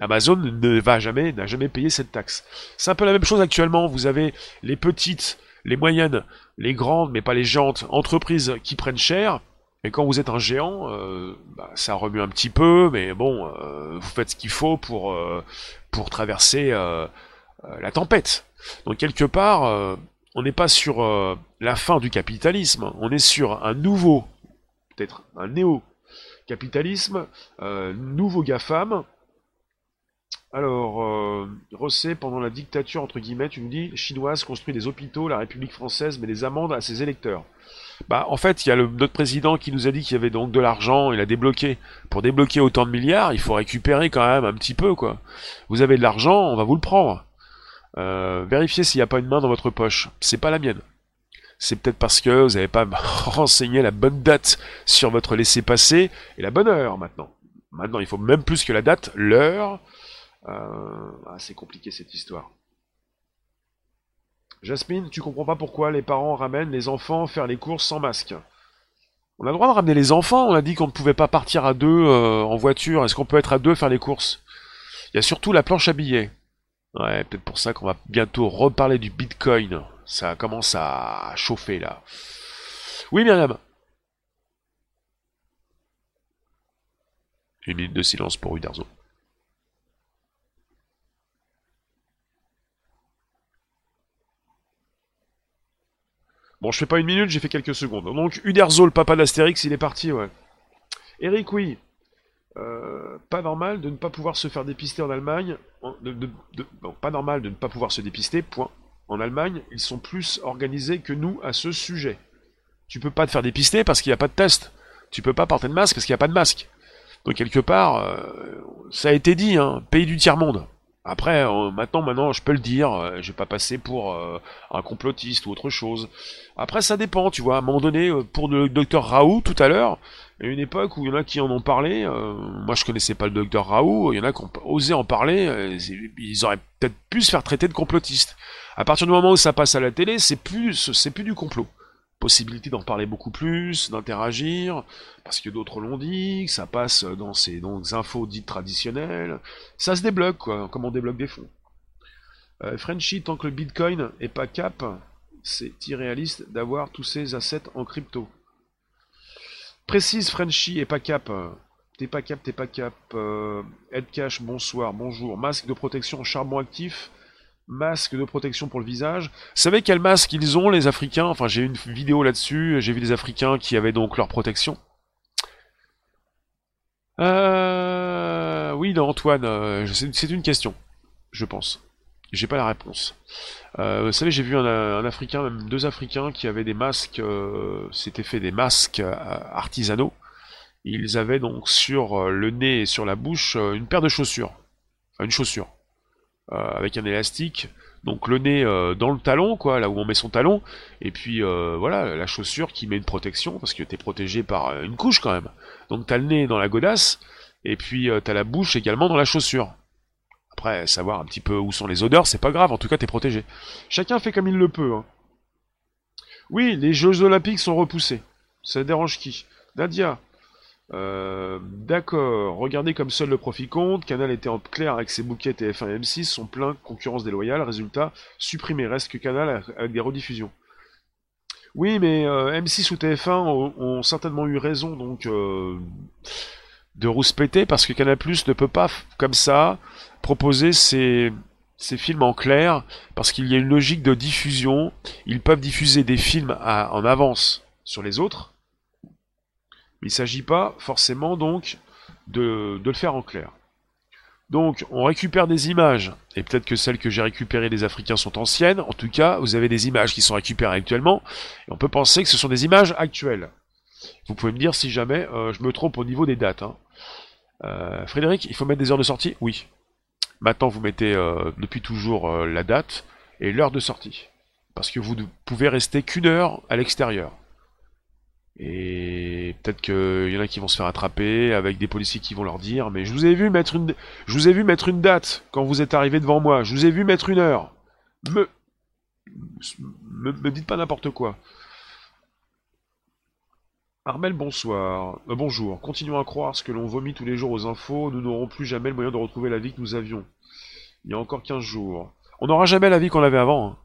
Amazon ne va jamais, n'a jamais payé cette taxe. C'est un peu la même chose actuellement. Vous avez les petites, les moyennes, les grandes, mais pas les géantes entreprises qui prennent cher. Et quand vous êtes un géant, euh, bah, ça remue un petit peu, mais bon, vous faites ce qu'il faut pour, pour traverser la tempête. Donc quelque part, on n'est pas sur euh, la fin du capitalisme, on est sur un nouveau, peut-être un néo-capitalisme, euh, nouveau GAFAM. Alors, euh, Rosset, pendant la dictature, entre guillemets, tu nous dis, chinoise construit des hôpitaux, la République française met des amendes à ses électeurs. Bah, en fait, il y a notre président qui nous a dit qu'il y avait donc de l'argent, il a débloqué. Pour débloquer autant de milliards, il faut récupérer quand même un petit peu, quoi. Vous avez de l'argent, on va vous le prendre. Euh, vérifiez s'il n'y a pas une main dans votre poche. C'est pas la mienne. c'est peut-être parce que vous n'avez pas (laughs) renseigné la bonne date sur votre laissez-passer et la bonne heure maintenant. Maintenant, il faut même plus que la date, l'heure. Euh, ah, c'est compliqué cette histoire. Jasmine, tu comprends pas pourquoi les parents ramènent les enfants faire les courses sans masque. On a le droit de ramener les enfants, on a dit qu'on ne pouvait pas partir à deux euh, en voiture. Est-ce qu'on peut être à deux faire les courses? Il y a surtout la planche à billets. Ouais, peut-être pour ça qu'on va bientôt reparler du Bitcoin. Ça commence à chauffer là. Oui, Myriam. Une minute de silence pour Uderzo. Bon, je fais pas une minute, j'ai fait quelques secondes. Donc, Uderzo, le papa d'Astérix, il est parti, ouais. Eric, oui. Euh, pas normal de ne pas pouvoir se faire dépister en Allemagne. pas normal de ne pas pouvoir se dépister, point. En Allemagne, ils sont plus organisés que nous à ce sujet. Tu peux pas te faire dépister parce qu'il n'y a pas de test. Tu peux pas porter de masque parce qu'il n'y a pas de masque. Donc quelque part, euh, ça a été dit, hein, pays du tiers-monde. Après, euh, maintenant, maintenant, je peux le dire, euh, je vais pas passer pour un complotiste ou autre chose. Après, ça dépend, tu vois. À un moment donné, pour le docteur Raoult tout à l'heure, a une époque où il y en a qui en ont parlé. moi, je connaissais pas le docteur Raoult. Il y en a qui ont osé en parler. ils auraient peut-être pu se faire traiter de complotiste. À partir du moment où ça passe à la télé, c'est plus, c'est plus du complot possibilité d'en parler beaucoup plus, d'interagir, parce que d'autres l'ont dit, ça passe dans ces donc, infos dites traditionnelles. Ça se débloque, quoi, comme on débloque des fonds. Euh, Frenchy, tant que le Bitcoin est pas cap, c'est irréaliste d'avoir tous ces assets en crypto. Précise Frenchy et pas cap. T'es pas cap, t'es pas cap. Euh, bonsoir, bonjour. Masque de protection charbon actif masque de protection pour le visage. Vous savez quel masque ils ont, les Africains? Enfin, j'ai une vidéo là-dessus, j'ai vu des Africains qui avaient donc leur protection. Euh... Oui, non, Antoine, euh, c'est une question, je pense. J'ai pas la réponse. Euh, vous savez, j'ai vu un, Africain, même deux Africains, qui avaient des masques, euh, c'était fait des masques artisanaux. Ils avaient donc sur le nez et sur la bouche une paire de chaussures. Enfin, une chaussure. Euh, avec un élastique. Donc le nez euh, dans le talon, quoi, là où on met son talon, et puis euh, voilà, la chaussure qui met une protection, parce que t'es protégé par une couche quand même. Donc t'as le nez dans la godasse, et puis t'as la bouche également dans la chaussure. Après, savoir un petit peu où sont les odeurs, c'est pas grave, en tout cas t'es protégé. Chacun fait comme il le peut. Hein. Oui, les Jeux Olympiques sont repoussés. Ça dérange qui? Nadia, euh, d'accord, regardez comme seul le profit compte, Canal était en clair avec ses bouquets TF1 et M6 sont pleins concurrence déloyale, résultat, supprimé, reste que Canal avec des rediffusions. Oui, mais euh, M6 ou TF1 ont, certainement eu raison donc euh, de rouspéter parce que Canal ne peut pas, comme ça, proposer ses, films en clair parce qu'il y a une logique de diffusion. Ils peuvent diffuser des films en avance sur les autres il ne s'agit pas forcément donc de, le faire en clair. Donc on récupère des images, et peut-être que celles que j'ai récupérées des Africains sont anciennes, en tout cas vous avez des images qui sont récupérées actuellement, et on peut penser que ce sont des images actuelles. Vous pouvez me dire si jamais euh, je me trompe au niveau des dates. Hein. Euh, Frédéric, il faut mettre des heures de sortie? Oui. Maintenant vous mettez euh, depuis toujours la date et l'heure de sortie. Parce que vous ne pouvez rester qu'une heure à l'extérieur. Et peut-être qu'il y en a qui vont se faire attraper avec des policiers qui vont leur dire mais je vous ai vu mettre une je vous ai vu mettre une date quand vous êtes arrivé devant moi, je vous ai vu mettre une heure. Me me, dites pas n'importe quoi. Armel, bonsoir. Euh, bonjour. Continuons à croire ce que l'on vomit tous les jours aux infos. Nous n'aurons plus jamais le moyen de retrouver la vie que nous avions. Il y a encore 15 jours. On n'aura jamais la vie qu'on avait avant. Hein.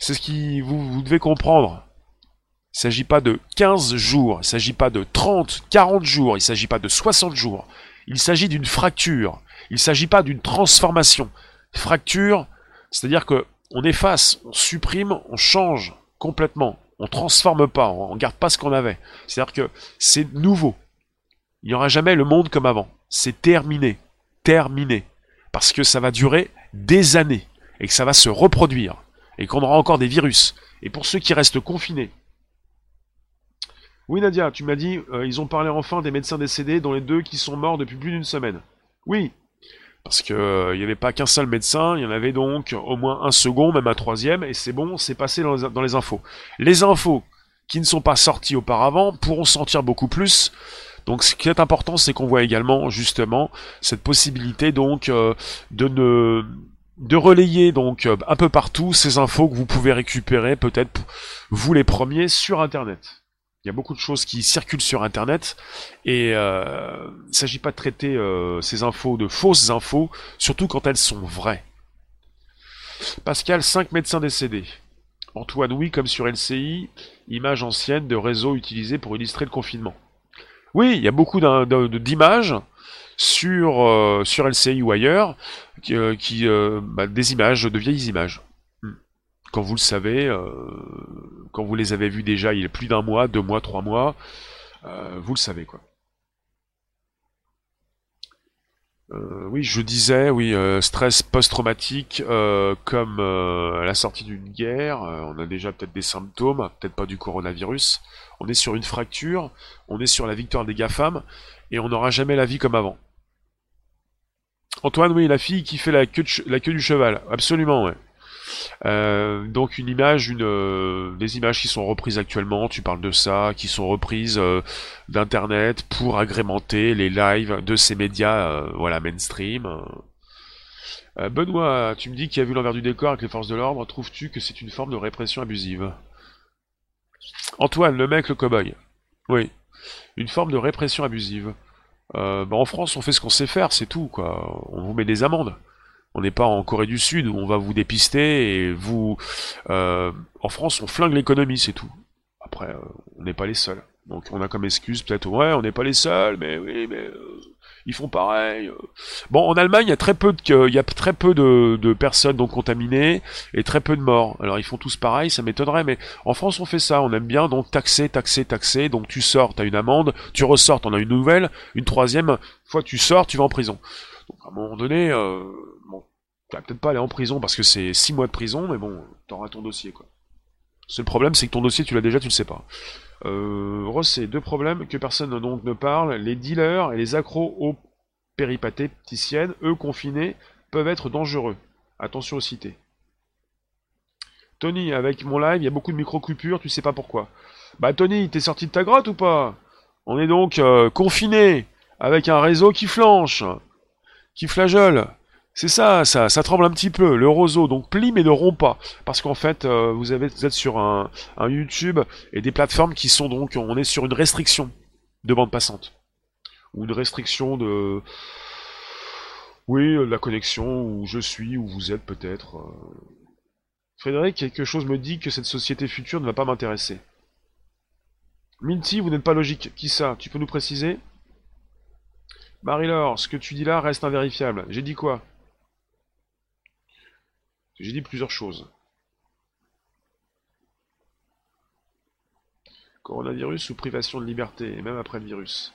C'est ce qui vous, vous devez comprendre. Il ne s'agit pas de 15 jours, il ne s'agit pas de 30, 40 jours, il ne s'agit pas de 60 jours. Il s'agit d'une fracture. Il ne s'agit pas d'une transformation. Fracture, c'est-à-dire que on efface, on supprime, on change complètement. On transforme pas, on garde pas ce qu'on avait. C'est-à-dire que c'est nouveau. Il n'y aura jamais le monde comme avant. C'est terminé. Terminé. Parce que ça va durer des années. Et que ça va se reproduire. Et qu'on aura encore des virus. Et pour ceux qui restent confinés, oui, Nadia, tu m'as dit, euh, ils ont parlé enfin des médecins décédés, dont les deux qui sont morts depuis plus d'une semaine. Oui. Parce que il n'y avait pas qu'un seul médecin, il y en avait donc au moins un second, même un troisième, et c'est bon, c'est passé dans les, dans les infos. Les infos qui ne sont pas sorties auparavant pourront sortir beaucoup plus. Donc ce qui est important, c'est qu'on voit également justement cette possibilité donc de ne de relayer donc euh, un peu partout ces infos que vous pouvez récupérer peut-être vous les premiers sur internet. Il y a beaucoup de choses qui circulent sur internet et euh, il ne s'agit pas de traiter euh, ces infos de fausses infos, surtout quand elles sont vraies. Pascal, 5 médecins décédés. Antoine, oui, comme sur LCI, image ancienne de réseau utilisé pour illustrer le confinement. Oui, il y a beaucoup d'images sur, euh, sur LCI ou ailleurs, qui, euh, bah, des images, de vieilles images. Quand vous le savez, quand vous les avez vues déjà il y a plus d'un mois, deux mois, trois mois, vous le savez quoi. oui, je disais, oui, stress post-traumatique comme la sortie d'une guerre. on a déjà peut-être des symptômes, peut-être pas du coronavirus. On est sur une fracture, on est sur la victoire des GAFAM, et on n'aura jamais la vie comme avant. Antoine, oui, la fille qui fait la queue, la queue du cheval, absolument, ouais. Euh, donc une image, une, euh, des images qui sont reprises actuellement, tu parles de ça, qui sont reprises euh, d'internet pour agrémenter les lives de ces médias, voilà, mainstream. Benoît, tu me dis qu'il a vu l'envers du décor avec les forces de l'ordre, trouves-tu que c'est une forme de répression abusive? Antoine, le mec, le cow-boy. Oui, une forme de répression abusive. Bah, en France, on fait ce qu'on sait faire, c'est tout, quoi. On vous met des amendes. On n'est pas en Corée du Sud où on va vous dépister et vous. Euh, en France, on flingue l'économie, c'est tout. Après, euh, on n'est pas les seuls. Donc, on a comme excuse peut-être, ouais, on n'est pas les seuls, mais oui, mais ils font pareil. Bon, en Allemagne, il y a très peu de, il y a très peu de, personnes donc contaminées et très peu de morts. Alors ils font tous pareil, ça m'étonnerait, mais en France on fait ça, on aime bien donc taxer, taxer, taxer. Donc tu sors, t'as une amende, tu ressors, t'en as une nouvelle, une troisième fois tu sors, tu vas en prison. Donc à un moment donné, euh, tu vas peut-être pas aller en prison parce que c'est six mois de prison, mais bon, t'auras ton dossier quoi. Le seul problème, c'est que ton dossier, tu l'as déjà, tu le sais pas. Euh, Rossé, deux problèmes que personne donc ne parle. Les dealers et les accros aux péripatéticiennes, eux confinés, peuvent être dangereux. Attention aux cités. Tony, avec mon live, il y a beaucoup de micro-coupures, tu sais pas pourquoi. Bah Tony, t'es sorti de ta grotte ou pas? On est donc euh, confiné avec un réseau qui flanche, qui flageole. C'est ça, ça, tremble un petit peu. Le roseau donc plie mais ne rompt pas, parce qu'en fait euh, vous, avez, êtes sur un, YouTube et des plateformes qui sont donc, on est sur une restriction de bande passante ou une restriction de, oui, la connexion où je suis, où vous êtes peut-être. Euh. Frédéric, quelque chose me dit que cette société future ne va pas m'intéresser. Minty, vous n'êtes pas logique. Qui ça? Tu peux nous préciser? Marie-Laure, ce que tu dis là reste invérifiable. J'ai dit quoi? J'ai dit plusieurs choses. Coronavirus ou privation de liberté, et même après le virus.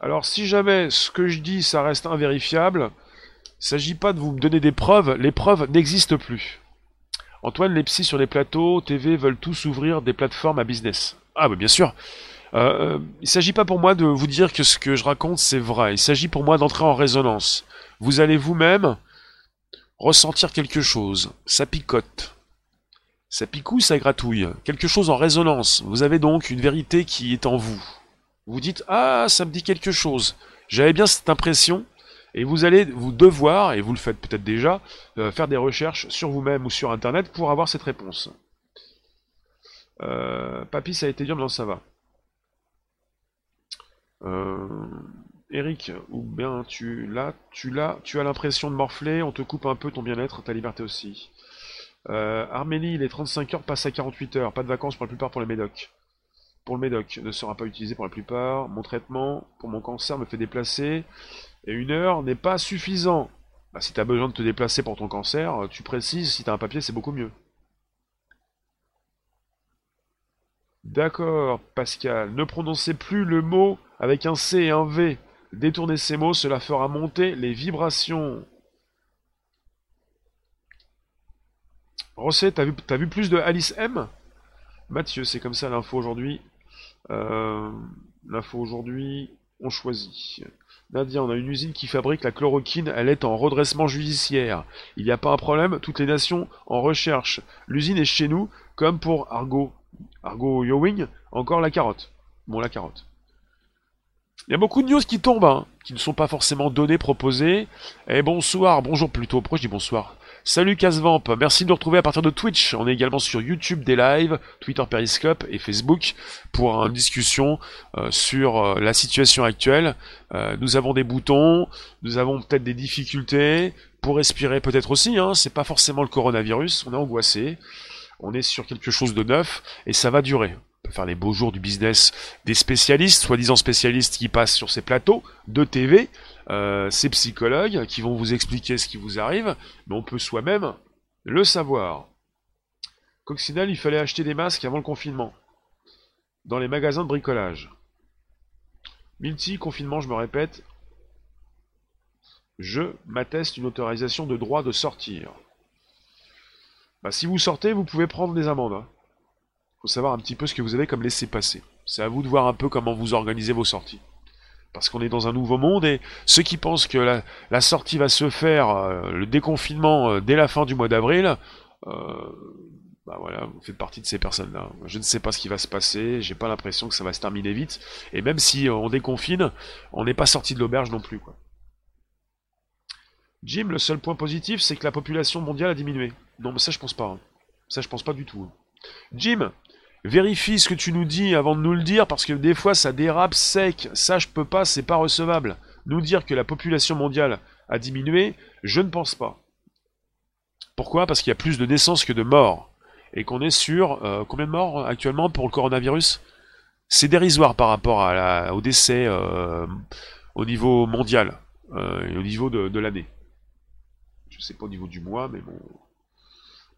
Alors si jamais ce que je dis ça reste invérifiable, il ne s'agit pas de vous me donner des preuves, les preuves n'existent plus. Antoine, les sur les plateaux TV veulent tous ouvrir des plateformes à business. Ah bah bien sûr. Euh, il ne s'agit pas pour moi de vous dire que ce que je raconte c'est vrai. Il s'agit pour moi d'entrer en résonance. Vous allez vous-même ressentir quelque chose, ça picote. Ça picouille, ça gratouille. Quelque chose en résonance. Vous avez donc une vérité qui est en vous. Vous dites Ah, ça me dit quelque chose. J'avais bien cette impression. Et vous allez vous devoir, et vous le faites peut-être déjà, euh, faire des recherches sur vous-même ou sur Internet pour avoir cette réponse. Euh, papy, ça a été dur, mais non, ça va. Euh, Eric, ou bien tu l'as, tu l'as, tu as l'impression de morfler, on te coupe un peu ton bien-être, ta liberté aussi. Euh, Arménie, les 35 heures passent à 48 heures, pas de vacances pour la plupart pour les médocs. Pour le médoc, ne sera pas utilisé pour la plupart. Mon traitement pour mon cancer me fait déplacer, et une heure n'est pas suffisant. Bah, si tu as besoin de te déplacer pour ton cancer, tu précises, si tu as un papier, c'est beaucoup mieux. D'accord, Pascal, ne prononcez plus le mot avec un C et un V. Détournez ces mots, cela fera monter les vibrations. Rosset, t'as vu, as vu plus de Alice M? Mathieu, c'est comme ça l'info aujourd'hui. Euh, l'info aujourd'hui, on choisit. Nadia, on a une usine qui fabrique la chloroquine, elle est en redressement judiciaire. Il n'y a pas un problème, toutes les nations en recherche. L'usine est chez nous, comme pour Argo. Argo Yowing, encore la carotte. Bon, la carotte. Il y a beaucoup de news qui tombent, hein, qui ne sont pas forcément données, proposées. Et bonsoir, bonjour plutôt. Pourquoi je bonsoir? Salut Casvamp, merci de nous retrouver à partir de Twitch. On est également sur YouTube des lives, Twitter Periscope et Facebook pour une discussion euh, sur euh, la situation actuelle. Euh, nous avons des boutons, nous avons peut-être des difficultés pour respirer peut-être aussi. Hein, c'est pas forcément le coronavirus. On est angoissé, on est sur quelque chose de neuf et ça va durer. Faire les beaux jours du business des spécialistes, soi-disant spécialistes qui passent sur ces plateaux de TV euh, ces psychologues qui vont vous expliquer ce qui vous arrive, mais on peut soi-même le savoir. Coccinelle, il fallait acheter des masques avant le confinement, dans les magasins de bricolage. Milti, confinement, je me répète, je m'atteste une autorisation de droit de sortir. Bah, si vous sortez, vous pouvez prendre des amendes. Hein. Faut savoir un petit peu ce que vous avez comme laissé passer. C'est à vous de voir un peu comment vous organisez vos sorties parce qu'on est dans un nouveau monde et ceux qui pensent que la, sortie va se faire, euh, le déconfinement euh, dès la fin du mois d'avril, euh, bah voilà, vous faites partie de ces personnes-là. Je ne sais pas ce qui va se passer, j'ai pas l'impression que ça va se terminer vite, et même si on déconfine, on n'est pas sorti de l'auberge non plus, quoi. Jim, le seul point positif, c'est que la population mondiale a diminué. Non, mais ça je pense pas. Hein. Ça je pense pas du tout. Hein. Jim, Vérifie ce que tu nous dis avant de nous le dire, parce que des fois ça dérape sec. Ça, je peux pas, c'est pas recevable. Nous dire que la population mondiale a diminué, je ne pense pas. Pourquoi? Parce qu'il y a plus de naissances que de morts. Et qu'on est sur euh, combien de morts actuellement pour le coronavirus? C'est dérisoire par rapport au décès euh, au niveau mondial euh, et au niveau de, de l'année. Je sais pas au niveau du mois, mais bon.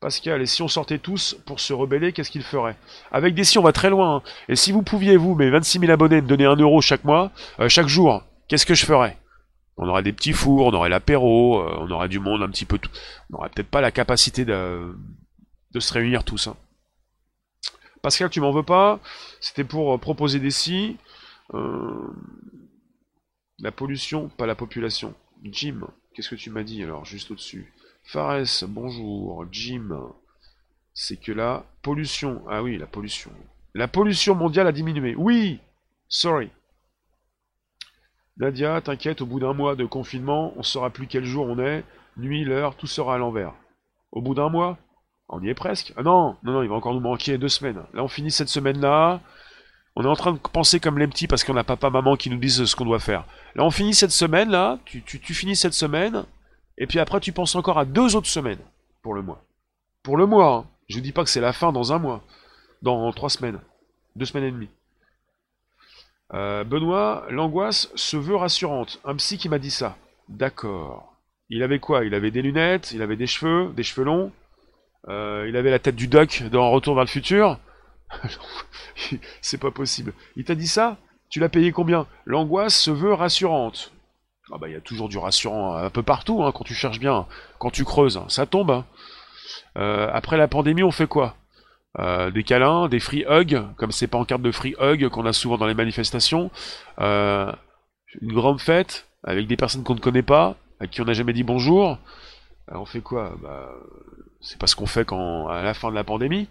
Pascal, et si on sortait tous pour se rebeller, qu'est-ce qu'il ferait? Avec des si, on va très loin. Hein. Et si vous pouviez, vous, mes 26 000 abonnés, me donner un euro chaque mois, euh, chaque jour, qu'est-ce que je ferais? On aurait des petits fours, on aurait l'apéro, euh, on aurait du monde un petit peu tout. On n'aurait peut-être pas la capacité de, de se réunir tous. Hein. Pascal, tu m'en veux pas? C'était pour euh, proposer des si. La pollution, pas la population. Jim, qu'est-ce que tu m'as dit alors, juste au-dessus? Fares, bonjour. Jim, c'est que la pollution. Ah oui, la pollution. La pollution mondiale a diminué. Oui Sorry. Nadia, t'inquiète, au bout d'un mois de confinement, on saura plus quel jour on est, nuit, l'heure, tout sera à l'envers. Au bout d'un mois On y est presque. Ah non, non, non, il va encore nous manquer deux semaines. Là, on finit cette semaine-là. On est en train de penser comme les petits parce qu'on a papa, maman qui nous disent ce qu'on doit faire. Là, on finit cette semaine-là. Tu, tu, tu finis cette semaine. Et puis après, tu penses encore à deux autres semaines pour le mois. Pour le mois, hein. je ne dis pas que c'est la fin dans un mois, dans trois semaines, deux semaines et demie. Euh, Benoît, l'angoisse se veut rassurante. Un psy qui m'a dit ça. D'accord. Il avait quoi? Il avait des lunettes, il avait des cheveux, des cheveux longs. Euh, il avait la tête du doc dans Retour vers le futur. (laughs) c'est pas possible. Il t'a dit ça? Tu l'as payé combien? L'angoisse se veut rassurante. Ah bah il y a toujours du rassurant un peu partout hein, quand tu cherches bien, quand tu creuses, hein, ça tombe. Hein. Euh, après la pandémie, on fait quoi? Euh, Des câlins, des free hugs, comme ces pancartes de free hug qu'on a souvent dans les manifestations. Euh, une grande fête avec des personnes qu'on ne connaît pas, à qui on n'a jamais dit bonjour. on fait quoi? Bah, C'est pas ce qu'on fait quand à la fin de la pandémie.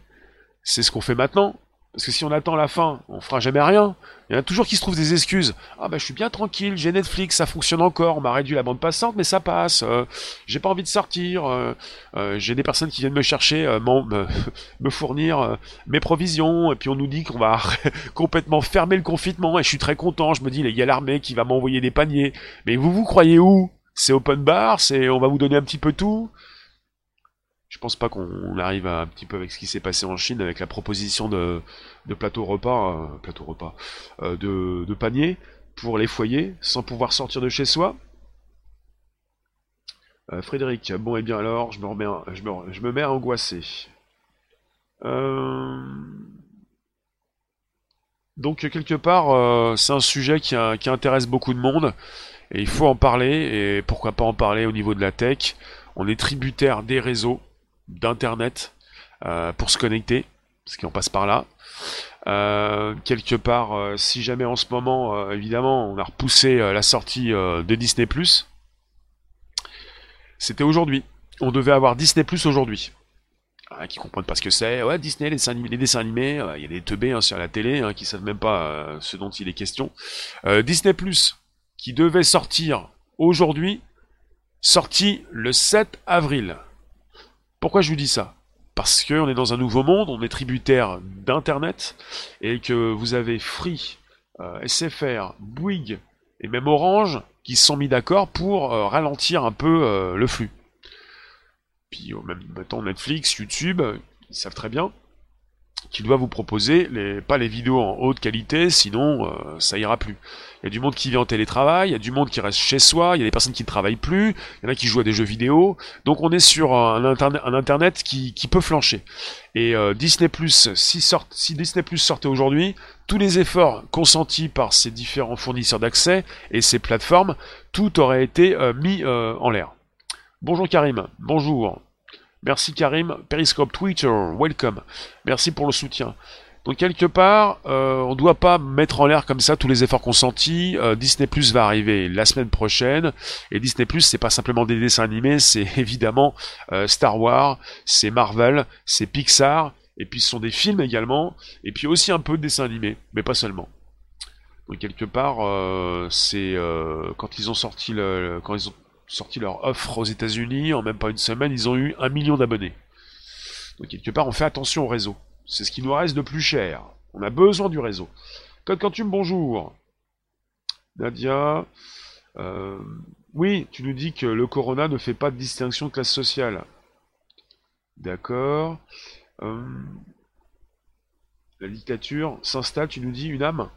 C'est ce qu'on fait maintenant. Parce que si on attend la fin, on fera jamais rien. Il y en a toujours qui se trouvent des excuses. Ah bah je suis bien tranquille, j'ai Netflix, ça fonctionne encore, on m'a réduit la bande passante, mais ça passe. Euh, j'ai pas envie de sortir. Euh, euh, j'ai des personnes qui viennent me chercher, me, (laughs) me, fournir mes provisions, et puis on nous dit qu'on va (laughs) complètement fermer le confinement, et je suis très content. Je me dis, il y a l'armée qui va m'envoyer des paniers. Mais vous vous croyez où? C'est open bar, c'est on va vous donner un petit peu tout pense pas qu'on arrive un petit peu avec ce qui s'est passé en Chine avec la proposition de, plateau repas, euh, plateau repas, euh, de, panier pour les foyers sans pouvoir sortir de chez soi. Euh, Frédéric, bon et bien alors, je me remets, je me, je me mets à angoisser. Donc quelque part, c'est un sujet qui, intéresse beaucoup de monde et il faut en parler et pourquoi pas en parler au niveau de la tech. On est tributaire des réseaux d'internet euh, pour se connecter. parce qu'on passe par là. Euh, quelque part, euh, si jamais en ce moment, évidemment, on a repoussé la sortie de Disney ⁇ c'était aujourd'hui. On devait avoir Disney Plus aujourd'hui. Ah, qui comprennent pas ce que c'est. Ouais, Disney, les dessins animés, les dessins animés il y a des teubés hein, sur la télé hein, qui savent même pas ce dont il est question. Disney Plus, qui devait sortir aujourd'hui, sorti le 7 avril. Pourquoi je vous dis ça? Parce qu'on est dans un nouveau monde, on est tributaire d'Internet, et que vous avez Free, euh, SFR, Bouygues et même Orange qui se sont mis d'accord pour euh, ralentir un peu euh, le flux. Puis même maintenant Netflix, YouTube, ils savent très bien qu'il doit vous proposer les, pas les vidéos en haute qualité, sinon euh, ça ira plus. Il y a du monde qui vit en télétravail, il y a du monde qui reste chez soi, il y a des personnes qui ne travaillent plus, il y en a qui jouent à des jeux vidéo, donc on est sur un, internet, un internet qui, qui, peut flancher. Et euh, Disney Plus, si, sort, si Disney Plus sortait aujourd'hui, tous les efforts consentis par ces différents fournisseurs d'accès et ces plateformes, tout aurait été euh, mis en l'air. Bonjour Karim, bonjour. Merci Karim, Periscope, Twitter, welcome. Merci pour le soutien. Donc quelque part, euh, on ne doit pas mettre en l'air comme ça tous les efforts consentis. Euh, Disney Plus va arriver la semaine prochaine, et Disney Plus c'est pas simplement des dessins animés, c'est (laughs) évidemment euh, Star Wars, c'est Marvel, c'est Pixar, et puis ce sont des films également, et puis aussi un peu de dessins animés, mais pas seulement. Donc quelque part, c'est quand ils ont sorti le, quand ils ont sorti leur offre aux États-Unis, en même pas une semaine, ils ont eu un million d'abonnés. Donc quelque part, on fait attention au réseau. C'est ce qui nous reste de plus cher. On a besoin du réseau. Code Quantum, bonjour. Nadia. Euh, oui, tu nous dis que le corona ne fait pas de distinction de classe sociale. D'accord. Euh, la dictature s'installe, tu nous dis, une âme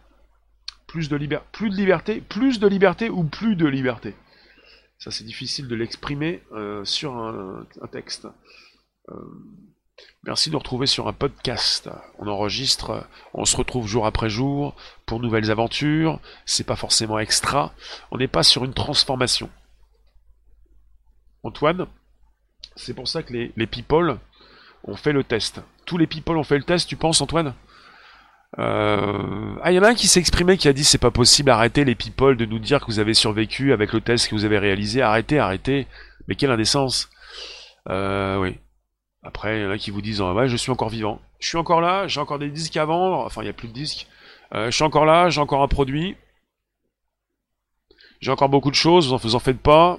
plus de, liberté, plus de liberté Plus de liberté ou plus de liberté? Ça, c'est difficile de l'exprimer euh, sur un, texte. Euh, merci de nous retrouver sur un podcast. On enregistre, on se retrouve jour après jour pour nouvelles aventures. C'est pas forcément extra. On n'est pas sur une transformation. Antoine, c'est pour ça que les, les people ont fait le test. Tous les people ont fait le test, tu penses, Antoine? Euh... Ah, il y en a un qui s'est exprimé qui a dit c'est pas possible, arrêtez les people de nous dire que vous avez survécu avec le test que vous avez réalisé, arrêtez, arrêtez. Mais quelle indécence. Euh, oui. Après, il y en a qui vous disent ouais, je suis encore vivant. Je suis encore là, j'ai encore des disques à vendre. Enfin, il n'y a plus de disques. Euh, je suis encore là, j'ai encore un produit. J'ai encore beaucoup de choses, en, vous en faites pas.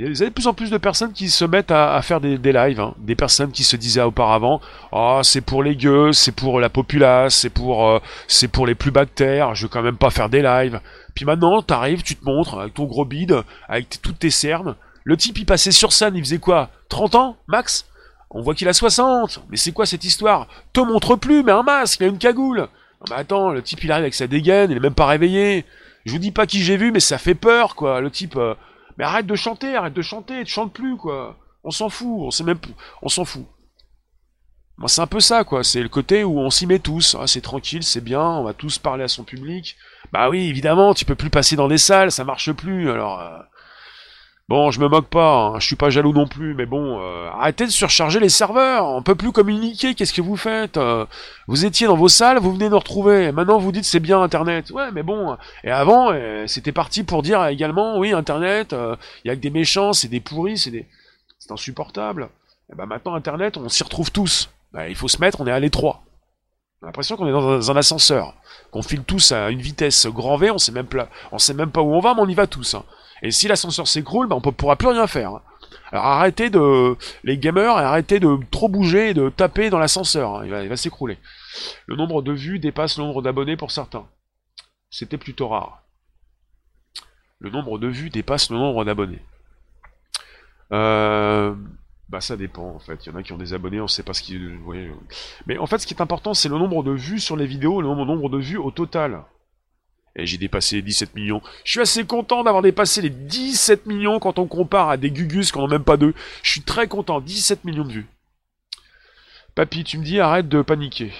Il y a de plus en plus de personnes qui se mettent à, faire des, lives. Hein. Des personnes qui se disaient auparavant Oh, c'est pour les gueux, c'est pour la populace, c'est pour, euh, c'est pour les plus bactères, je veux quand même pas faire des lives. Puis maintenant, t'arrives, tu te montres avec ton gros bide, avec toutes tes cernes. Le type, il passait sur scène, il faisait quoi? 30 ans, max? On voit qu'il a 60. Mais c'est quoi cette histoire? Te montre plus, mais un masque, il a une cagoule. Non, mais attends, le type, il arrive avec sa dégaine, il est même pas réveillé. Je vous dis pas qui j'ai vu, mais ça fait peur, quoi. Le type. Euh, mais arrête de chanter, arrête de chanter, tu chantes plus, quoi. On s'en fout, on sait même on s'en fout. Moi, c'est un peu ça, quoi. C'est le côté où on s'y met tous. Ah, c'est tranquille, c'est bien, on va tous parler à son public. Bah oui, évidemment, tu peux plus passer dans des salles, ça marche plus. Alors, euh, Bon, je me moque pas, hein, je suis pas jaloux non plus, mais bon, euh, arrêtez de surcharger les serveurs, on peut plus communiquer, qu'est-ce que vous faites euh, Vous étiez dans vos salles, vous venez nous retrouver, maintenant vous dites c'est bien Internet. Ouais, mais bon, et avant, euh, c'était parti pour dire également, oui, Internet, il y a que des méchants, c'est des pourris, c'est des... C'est insupportable. Et bah maintenant, Internet, on s'y retrouve tous. Bah, il faut se mettre, on est à l'étroit. On a l'impression qu'on est dans un ascenseur, qu'on file tous à une vitesse grand V, on sait même, pas, on sait même pas où on va, mais on y va tous. Hein. Et si l'ascenseur s'écroule, ben on ne pourra plus rien faire. Hein. Alors arrêtez de... Les gamers, arrêtez de trop bouger et de taper dans l'ascenseur. Hein. Il va, s'écrouler. Le nombre de vues dépasse le nombre d'abonnés pour certains. C'était plutôt rare. Le nombre de vues dépasse le nombre d'abonnés. Euh... Bah ça dépend en fait. Il y en a qui ont des abonnés, on sait pas ce qu'ils... Mais en fait ce qui est important c'est le nombre de vues sur les vidéos, le nombre de vues au total. Et j'ai dépassé les 17 millions. Je suis assez content d'avoir dépassé les 17 millions quand on compare à des Gugus qui n'en ont même pas deux. Je suis très content, 17 millions de vues. Papy, tu me dis arrête de paniquer.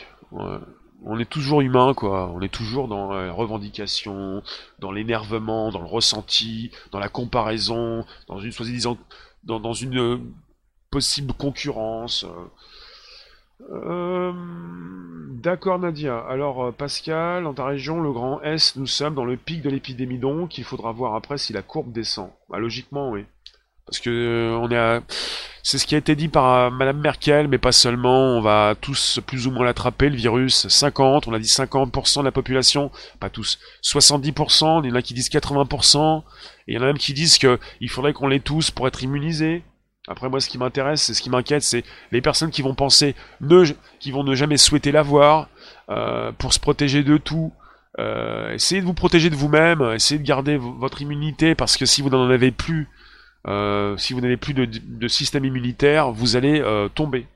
On est toujours humain, quoi. On est toujours dans la revendication, dans l'énervement, dans le ressenti, dans la comparaison, dans une soi-disant, dans, dans, une euh, possible concurrence. Euh, D'accord Nadia. Alors euh, Pascal, dans ta région, le grand S, nous sommes dans le pic de l'épidémie donc, il faudra voir après si la courbe descend. Bah, logiquement oui. Parce que euh, on est à... C'est ce qui a été dit par euh, Madame Merkel, mais pas seulement. On va tous plus ou moins l'attraper, le virus. 50, on a dit 50% de la population, pas tous. 70%, il y en a qui disent 80%, et il y en a même qui disent qu'il faudrait qu'on l'ait tous pour être immunisés. Après moi, ce qui m'intéresse, c'est ce qui m'inquiète, c'est les personnes qui vont penser, ne, qui vont ne jamais souhaiter l'avoir, euh, pour se protéger de tout. Euh, essayez de vous protéger de vous-même, essayez de garder votre immunité, parce que si vous n'en avez plus, euh, si vous n'avez plus de, système immunitaire, vous allez tomber.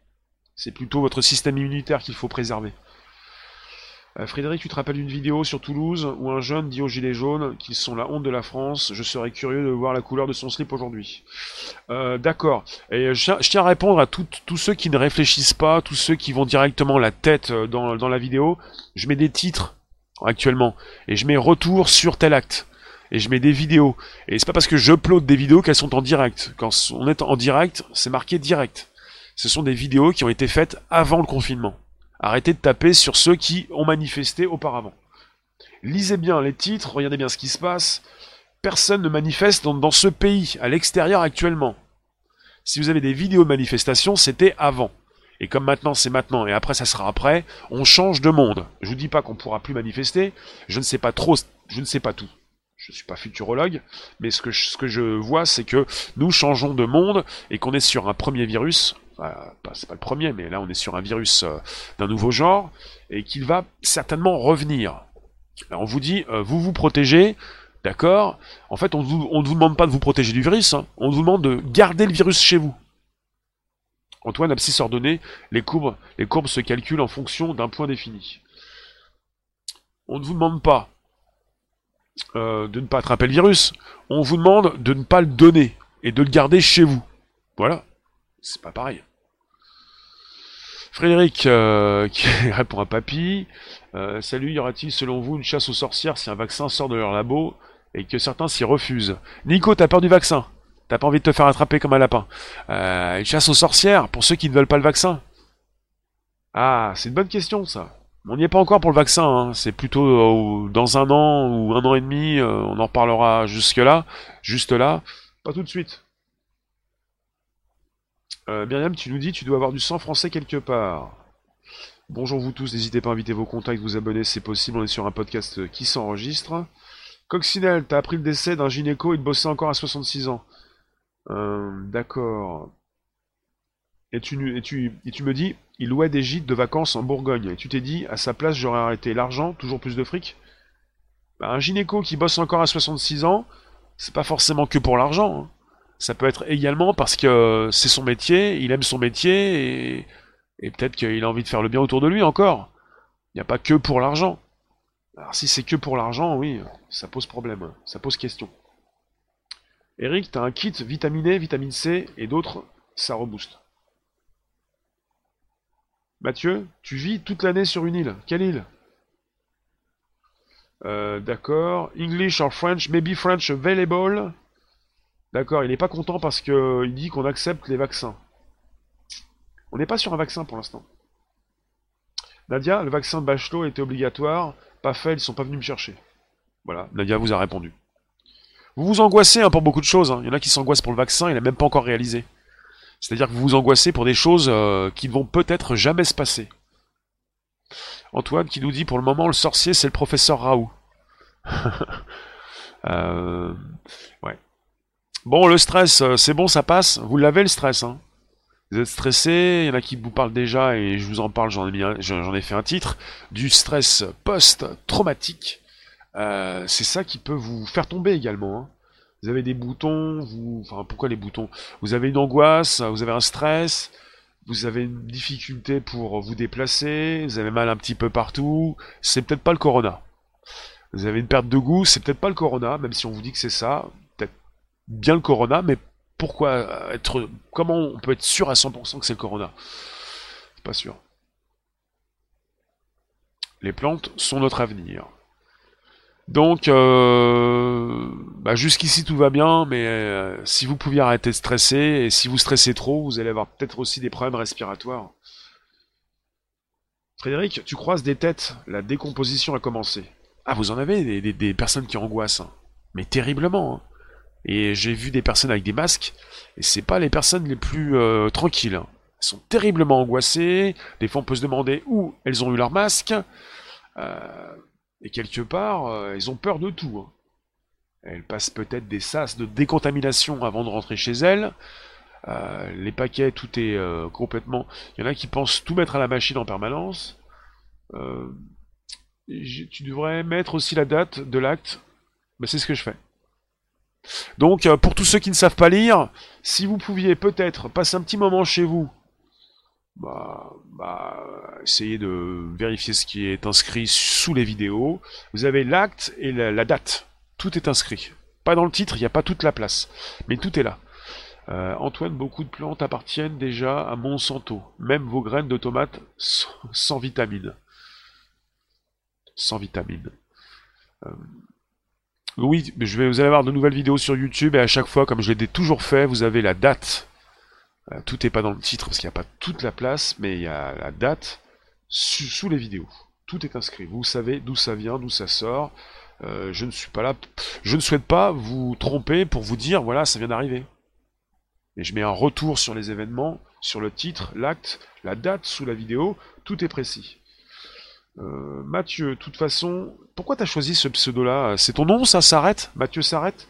C'est plutôt votre système immunitaire qu'il faut préserver. Euh, Frédéric, tu te rappelles d'une vidéo sur Toulouse où un jeune dit aux gilets jaunes qu'ils sont la honte de la France. Je serais curieux de voir la couleur de son slip aujourd'hui. D'accord. Et je, tiens à répondre à tous ceux qui ne réfléchissent pas, tous ceux qui vont directement la tête dans, dans la vidéo. Je mets des titres actuellement et je mets retour sur tel acte et je mets des vidéos. Et c'est pas parce que j'upload des vidéos qu'elles sont en direct. Quand on est en direct, c'est marqué direct. Ce sont des vidéos qui ont été faites avant le confinement. Arrêtez de taper sur ceux qui ont manifesté auparavant. Lisez bien les titres, regardez bien ce qui se passe. Personne ne manifeste dans, ce pays, à l'extérieur actuellement. Si vous avez des vidéos de manifestation, c'était avant. Et comme maintenant c'est maintenant et après ça sera après, on change de monde. Je vous dis pas qu'on pourra plus manifester, je ne sais pas trop, je ne sais pas tout je ne suis pas futurologue, mais ce que ce que je vois, c'est que nous changeons de monde et qu'on est sur un premier virus, euh, c'est pas le premier, mais là on est sur un virus euh, d'un nouveau genre, et qu'il va certainement revenir. On vous dit, euh, vous vous protégez, d'accord? En fait, on ne vous demande pas de vous protéger du virus, hein. on vous demande de garder le virus chez vous. Antoine, abscisse ordonnée, les courbes, les courbes se calculent en fonction d'un point défini. On ne vous demande pas euh, de ne pas attraper le virus. On vous demande de ne pas le donner et de le garder chez vous. Voilà. C'est pas pareil. Frédéric euh, (laughs) qui répond à Papy. Euh, salut, y aura-t-il selon vous une chasse aux sorcières si un vaccin sort de leur labo et que certains s'y refusent? Nico, t'as peur du vaccin? T'as pas envie de te faire attraper comme un lapin Une chasse aux sorcières pour ceux qui ne veulent pas le vaccin? Ah, c'est une bonne question ça. On n'y est pas encore pour le vaccin, hein. c'est plutôt euh, dans un an ou un an et demi, euh, on en reparlera jusque-là, juste là, pas tout de suite. Euh, tu nous dis tu dois avoir du sang français quelque part. Bonjour vous tous, n'hésitez pas à inviter vos contacts, vous abonner, c'est possible, on est sur un podcast qui s'enregistre. Coccinelle, t'as appris le décès d'un gynéco, il bossait encore à 66 ans. D'accord. Et tu, et, tu, et tu me dis, il louait des gîtes de vacances en Bourgogne. Et tu t'es dit, à sa place, j'aurais arrêté l'argent, toujours plus de fric. Bah, un gynéco qui bosse encore à 66 ans, c'est pas forcément que pour l'argent. Hein. Ça peut être également parce que c'est son métier, il aime son métier, et, peut-être qu'il a envie de faire le bien autour de lui encore. Il n'y a pas que pour l'argent. Alors si c'est que pour l'argent, oui, ça pose problème, ça pose question. Eric, t'as un kit vitaminé, vitamine C et d'autres, ça rebooste. Mathieu, tu vis toute l'année sur une île. Quelle île? Euh, D'accord. English or French, maybe French available. D'accord, il n'est pas content parce qu'il dit qu'on accepte les vaccins. On n'est pas sur un vaccin pour l'instant. Nadia, le vaccin de Bachelot était obligatoire. Pas fait, ils sont pas venus me chercher. Voilà, Nadia vous a répondu. Vous vous angoissez hein, pour beaucoup de choses. Hein. Il y en a qui s'angoissent pour le vaccin, il n'a même pas encore réalisé. C'est-à-dire que vous vous angoissez pour des choses euh, qui ne vont peut-être jamais se passer. Antoine qui nous dit pour le moment le sorcier c'est le professeur Raoult. (laughs) Euh, ouais. Bon le stress, euh, c'est bon ça passe. Vous l'avez le stress. Hein. Vous êtes stressé, il y en a qui vous parlent déjà et je vous en parle, j'en ai, j'en ai fait un titre, du stress post-traumatique. c'est ça qui peut vous faire tomber également. Hein vous avez des boutons, vous, enfin pourquoi les boutons? Vous avez une angoisse, vous avez un stress, vous avez une difficulté pour vous déplacer, vous avez mal un petit peu partout, c'est peut-être pas le corona. Vous avez une perte de goût, c'est peut-être pas le corona, même si on vous dit que c'est ça, bien le corona, mais pourquoi être, comment on peut être sûr à 100% que c'est le corona? C'est pas sûr. Les plantes sont notre avenir. Donc, euh, bah jusqu'ici tout va bien, mais euh, si vous pouviez arrêter de stresser, et si vous stressez trop, vous allez avoir peut-être aussi des problèmes respiratoires. Frédéric, tu croises des têtes, la décomposition a commencé. Ah, vous en avez des, personnes qui angoissent, hein. mais terriblement. Hein. Et j'ai vu des personnes avec des masques, et c'est pas les personnes les plus euh, tranquilles. Hein. Elles sont terriblement angoissées, des fois on peut se demander où elles ont eu leur masque, euh, et quelque part, euh, elles ont peur de tout. Elles passent peut-être des sas de décontamination avant de rentrer chez elles. les paquets, tout est complètement... Il y en a qui pensent tout mettre à la machine en permanence. tu devrais mettre aussi la date de l'acte. Ben, c'est ce que je fais. Donc, euh, pour tous ceux qui ne savent pas lire, si vous pouviez peut-être passer un petit moment chez vous, bah, bah, essayez de vérifier ce qui est inscrit sous les vidéos. Vous avez l'acte et la, date. Tout est inscrit. Pas dans le titre, il n'y a pas toute la place. Mais tout est là. Euh, Antoine, beaucoup de plantes appartiennent déjà à Monsanto. Même vos graines de tomates sans, vitamines. Sans vitamines. Euh, oui, je vais, vous allez avoir de nouvelles vidéos sur YouTube et à chaque fois, comme je l'ai toujours fait, vous avez la date. Euh, tout n'est pas dans le titre parce qu'il n'y a pas toute la place, mais il y a la date sous, les vidéos. Tout est inscrit. Vous savez d'où ça vient, d'où ça sort. Euh, je ne suis pas là. Je ne souhaite pas vous tromper pour vous dire voilà, ça vient d'arriver. Et je mets un retour sur les événements, sur le titre, l'acte, la date sous la vidéo. Tout est précis. Euh, Mathieu, de toute façon, pourquoi t'as choisi ce pseudo-là C'est ton nom, ça s'arrête Mathieu s'arrête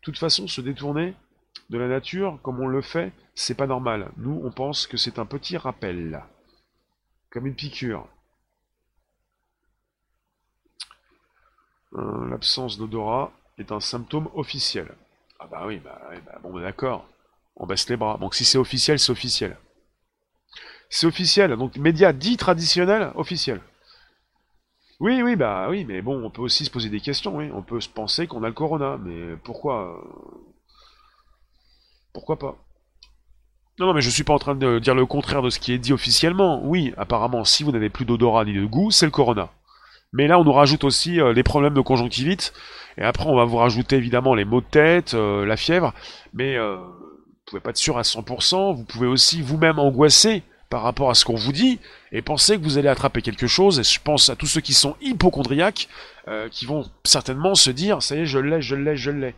De toute façon, se détourner de la nature, comme on le fait, c'est pas normal. Nous, on pense que c'est un petit rappel. Comme une piqûre. Euh, l'absence d'odorat est un symptôme officiel. Ah bah oui, bah, bah bon, d'accord. On baisse les bras. Donc si c'est officiel, c'est officiel. C'est officiel. Donc médias dits traditionnels, officiel. Oui, oui, bah oui, mais bon, on peut aussi se poser des questions, oui. On peut se penser qu'on a le corona, mais pourquoi euh, Pourquoi pas? Non, non, mais je suis pas en train de dire le contraire de ce qui est dit officiellement. Oui, apparemment, si vous n'avez plus d'odorat ni de goût, c'est le corona. Mais là, on nous rajoute aussi euh, les problèmes de conjonctivite, et après, on va vous rajouter évidemment les maux de tête, euh, la fièvre, mais vous pouvez pas être sûr à 100%, vous pouvez aussi vous-même angoisser par rapport à ce qu'on vous dit et pensez que vous allez attraper quelque chose. Et je pense à tous ceux qui sont hypochondriaques euh, qui vont certainement se dire ça y est, je l'ai, je l'ai, je l'ai.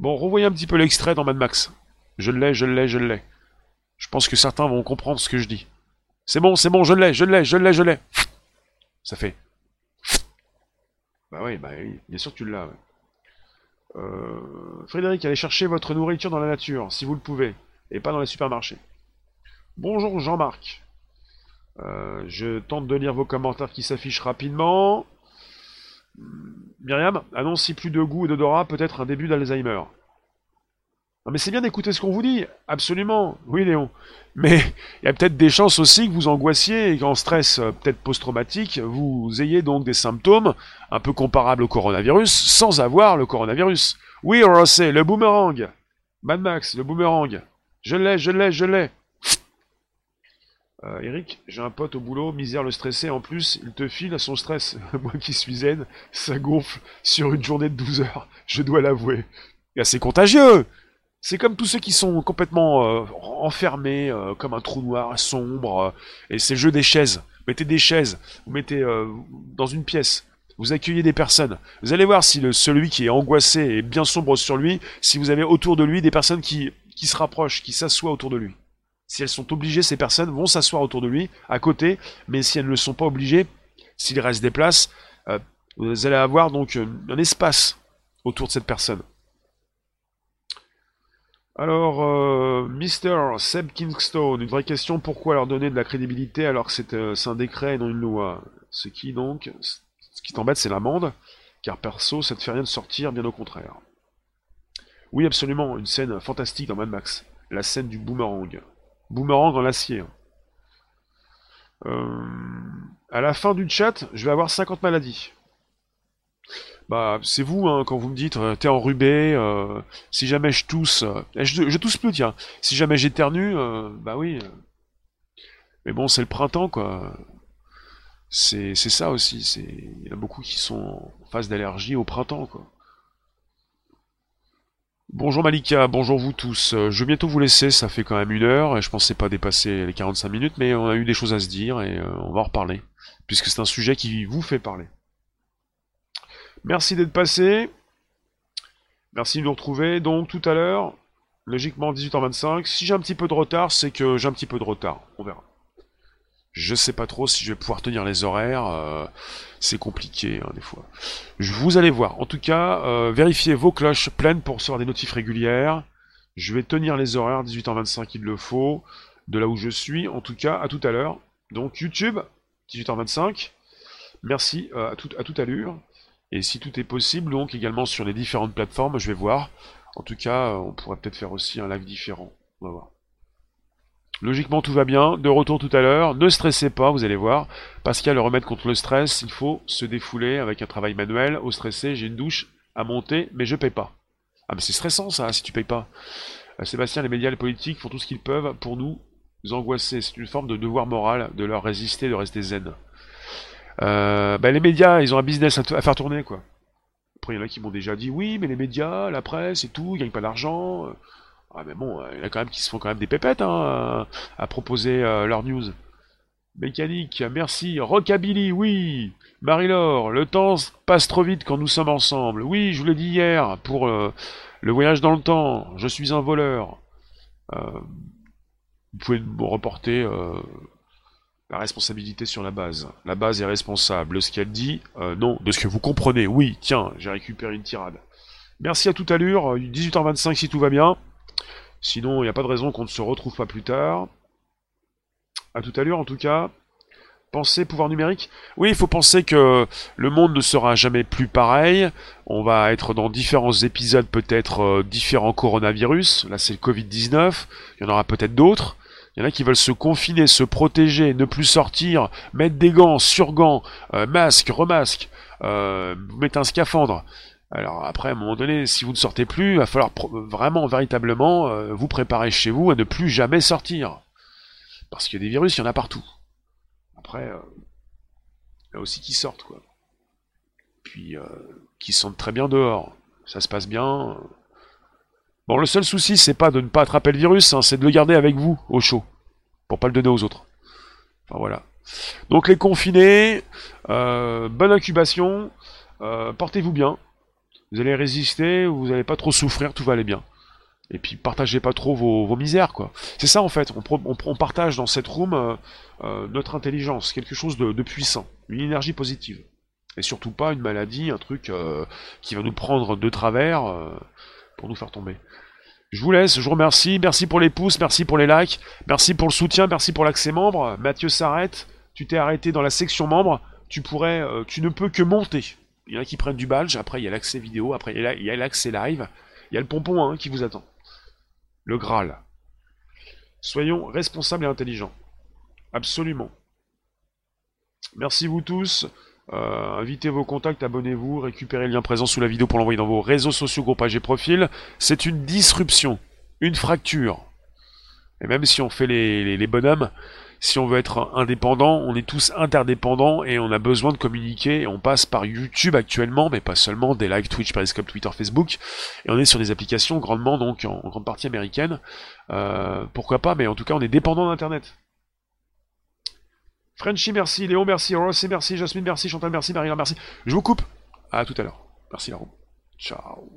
Bon, revoyez un petit peu l'extrait dans Mad Max. Je l'ai, je l'ai, je l'ai. Je pense que certains vont comprendre ce que je dis. C'est bon, c'est bon, je l'ai, je l'ai, je l'ai, je l'ai. Ça fait. Bah oui, bah oui, bien sûr que tu l'as. Euh, Frédéric, allez chercher votre nourriture dans la nature, si vous le pouvez et pas dans les supermarchés. Bonjour Jean-Marc. Euh, je tente de lire vos commentaires qui s'affichent rapidement. Myriam, annonce si plus de goût et d'odorat, peut-être un début d'Alzheimer. Non mais c'est bien d'écouter ce qu'on vous dit, absolument, oui Léon. Mais il y a peut-être des chances aussi que vous angoissiez et qu'en stress euh, peut-être post-traumatique, vous ayez donc des symptômes un peu comparables au coronavirus sans avoir le coronavirus. Oui, sait, le boomerang. Mad Max, le boomerang. Je l'ai, je l'ai, je l'ai. Euh, Eric, j'ai un pote au boulot, misère le stressé, en plus, il te file à son stress. (laughs) Moi qui suis zen, ça gonfle sur une journée de 12 heures, je dois l'avouer. C'est contagieux C'est comme tous ceux qui sont complètement euh, enfermés, euh, comme un trou noir sombre, et c'est le jeu des chaises. Vous mettez des chaises, vous mettez dans une pièce, vous accueillez des personnes. Vous allez voir si celui qui est angoissé est bien sombre sur lui, si vous avez autour de lui des personnes qui qui se rapprochent, qui s'assoient autour de lui. Si elles sont obligées, ces personnes vont s'asseoir autour de lui, à côté, mais si elles ne le sont pas obligées, s'il reste des places, euh, vous allez avoir donc euh, un espace autour de cette personne. Alors, euh, Mr. Seb Kingstone, une vraie question, pourquoi leur donner de la crédibilité alors que c'est un décret et non une loi? Ce qui donc, ce qui t'embête, c'est l'amende, car perso, ça te fait rien de sortir, bien au contraire. Oui, absolument, une scène fantastique dans Mad Max. La scène du boomerang. Boomerang en acier. Euh, à la fin du chat, je vais avoir 50 maladies. Bah, c'est vous, hein, quand vous me dites, euh, t'es enrubé, euh, si jamais je tousse... je, je, tousse plus, tiens. Si jamais j'éternue, bah oui. Mais bon, c'est le printemps, quoi. C'est ça aussi. Il y en a beaucoup qui sont en phase d'allergie au printemps, quoi. Bonjour Malika, bonjour vous tous. Euh, je vais bientôt vous laisser, ça fait quand même une heure et je pensais pas dépasser les 45 minutes, mais on a eu des choses à se dire et euh, on va en reparler, puisque c'est un sujet qui vous fait parler. Merci d'être passé. Merci de nous retrouver. Donc tout à l'heure, logiquement 18h25. Si j'ai un petit peu de retard, c'est que j'ai un petit peu de retard. On verra. Je sais pas trop si je vais pouvoir tenir les horaires. Euh, c'est compliqué hein, des fois. Je, vous allez voir. En tout cas, euh, vérifiez vos cloches pleines pour recevoir des notifs régulières. Je vais tenir les horaires 18h25 il le faut. De là où je suis. En tout cas, à tout à l'heure. Donc YouTube, 18h25. Merci euh, à, tout, à toute allure. Et si tout est possible, donc également sur les différentes plateformes, je vais voir. En tout cas, on pourrait peut-être faire aussi un live différent. On va voir. Logiquement, tout va bien. De retour tout à l'heure. Ne stressez pas, vous allez voir. Pascal, le remède contre le stress, il faut se défouler avec un travail manuel. Au stressé, j'ai une douche à monter, mais je paye pas. Ah, mais c'est stressant ça, si tu payes pas. Euh, Sébastien, les médias, les politiques font tout ce qu'ils peuvent pour nous angoisser. C'est une forme de devoir moral de leur résister, de rester zen. Euh, bah, les médias, ils ont un business à, faire tourner, quoi. Après, il y en a qui m'ont déjà dit oui, mais les médias, la presse et tout, ils gagnent pas d'argent. Ah mais bon, il y en a quand même qui se font quand même des pépettes hein, à proposer euh, leur news. Mécanique, merci. Rockabilly, oui. Marie-Laure, le temps passe trop vite quand nous sommes ensemble. Oui, je vous l'ai dit hier pour euh, le voyage dans le temps. Je suis un voleur. Euh, vous pouvez me reporter la responsabilité sur la base. La base est responsable. De ce qu'elle dit, non. De ce que vous comprenez, oui. Tiens, j'ai récupéré une tirade. Merci à toute allure. 18h25 si tout va bien. Sinon, il n'y a pas de raison qu'on ne se retrouve pas plus tard. À tout à l'heure, en tout cas. Penser pouvoir numérique Oui, il faut penser que le monde ne sera jamais plus pareil. On va être dans différents épisodes, peut-être euh, différents coronavirus. Là, c'est le Covid-19. Il y en aura peut-être d'autres. Il y en a qui veulent se confiner, se protéger, ne plus sortir, mettre des gants, surgants, euh, masque, remasque, euh, mettre un scaphandre. Alors après, à un moment donné, si vous ne sortez plus, il va falloir vraiment, véritablement, euh, vous préparer chez vous à ne plus jamais sortir. Parce qu'il y a des virus, il y en a partout. Après, euh, a aussi qui sortent, quoi. Puis, euh, qui sentent très bien dehors. Ça se passe bien. Bon, le seul souci, c'est pas de ne pas attraper le virus, hein, c'est de le garder avec vous, au chaud. Pour pas le donner aux autres. Enfin, voilà. Donc les confinés, bonne incubation, portez-vous bien. Vous allez résister, vous n'allez pas trop souffrir, tout va aller bien. Et puis partagez pas trop vos, misères, quoi. C'est ça en fait, on, partage dans cette room euh, euh, notre intelligence, quelque chose de, puissant, une énergie positive. Et surtout pas une maladie, un truc euh, qui va nous prendre de travers pour nous faire tomber. Je vous laisse, je vous remercie, merci pour les pouces, merci pour les likes, merci pour le soutien, merci pour l'accès membre. Mathieu s'arrête, tu t'es arrêté dans la section membre, tu pourrais, tu ne peux que monter. Il y en a qui prennent du badge, après il y a l'accès vidéo, après il y a l'accès live, il y a le pompon hein, qui vous attend. Le Graal. Soyons responsables et intelligents. Absolument. Merci vous tous. Euh, invitez vos contacts, abonnez-vous, récupérez le lien présent sous la vidéo pour l'envoyer dans vos réseaux sociaux, groupages et profils. C'est une disruption, une fracture. Et même si on fait les bonhommes, si on veut être indépendant, on est tous interdépendants et on a besoin de communiquer. Et on passe par YouTube actuellement, mais pas seulement, des live Twitch, Periscope, Twitter, Facebook. Et on est sur des applications grandement, donc en, grande partie américaines. Euh, pourquoi pas, mais en tout cas, on est dépendant d'Internet. Frenchy, merci. Léon, merci. Rossi, merci. Jasmine, merci. Chantal, merci. Marie, merci. Je vous coupe. À tout à l'heure. Merci, Laurent. Ciao.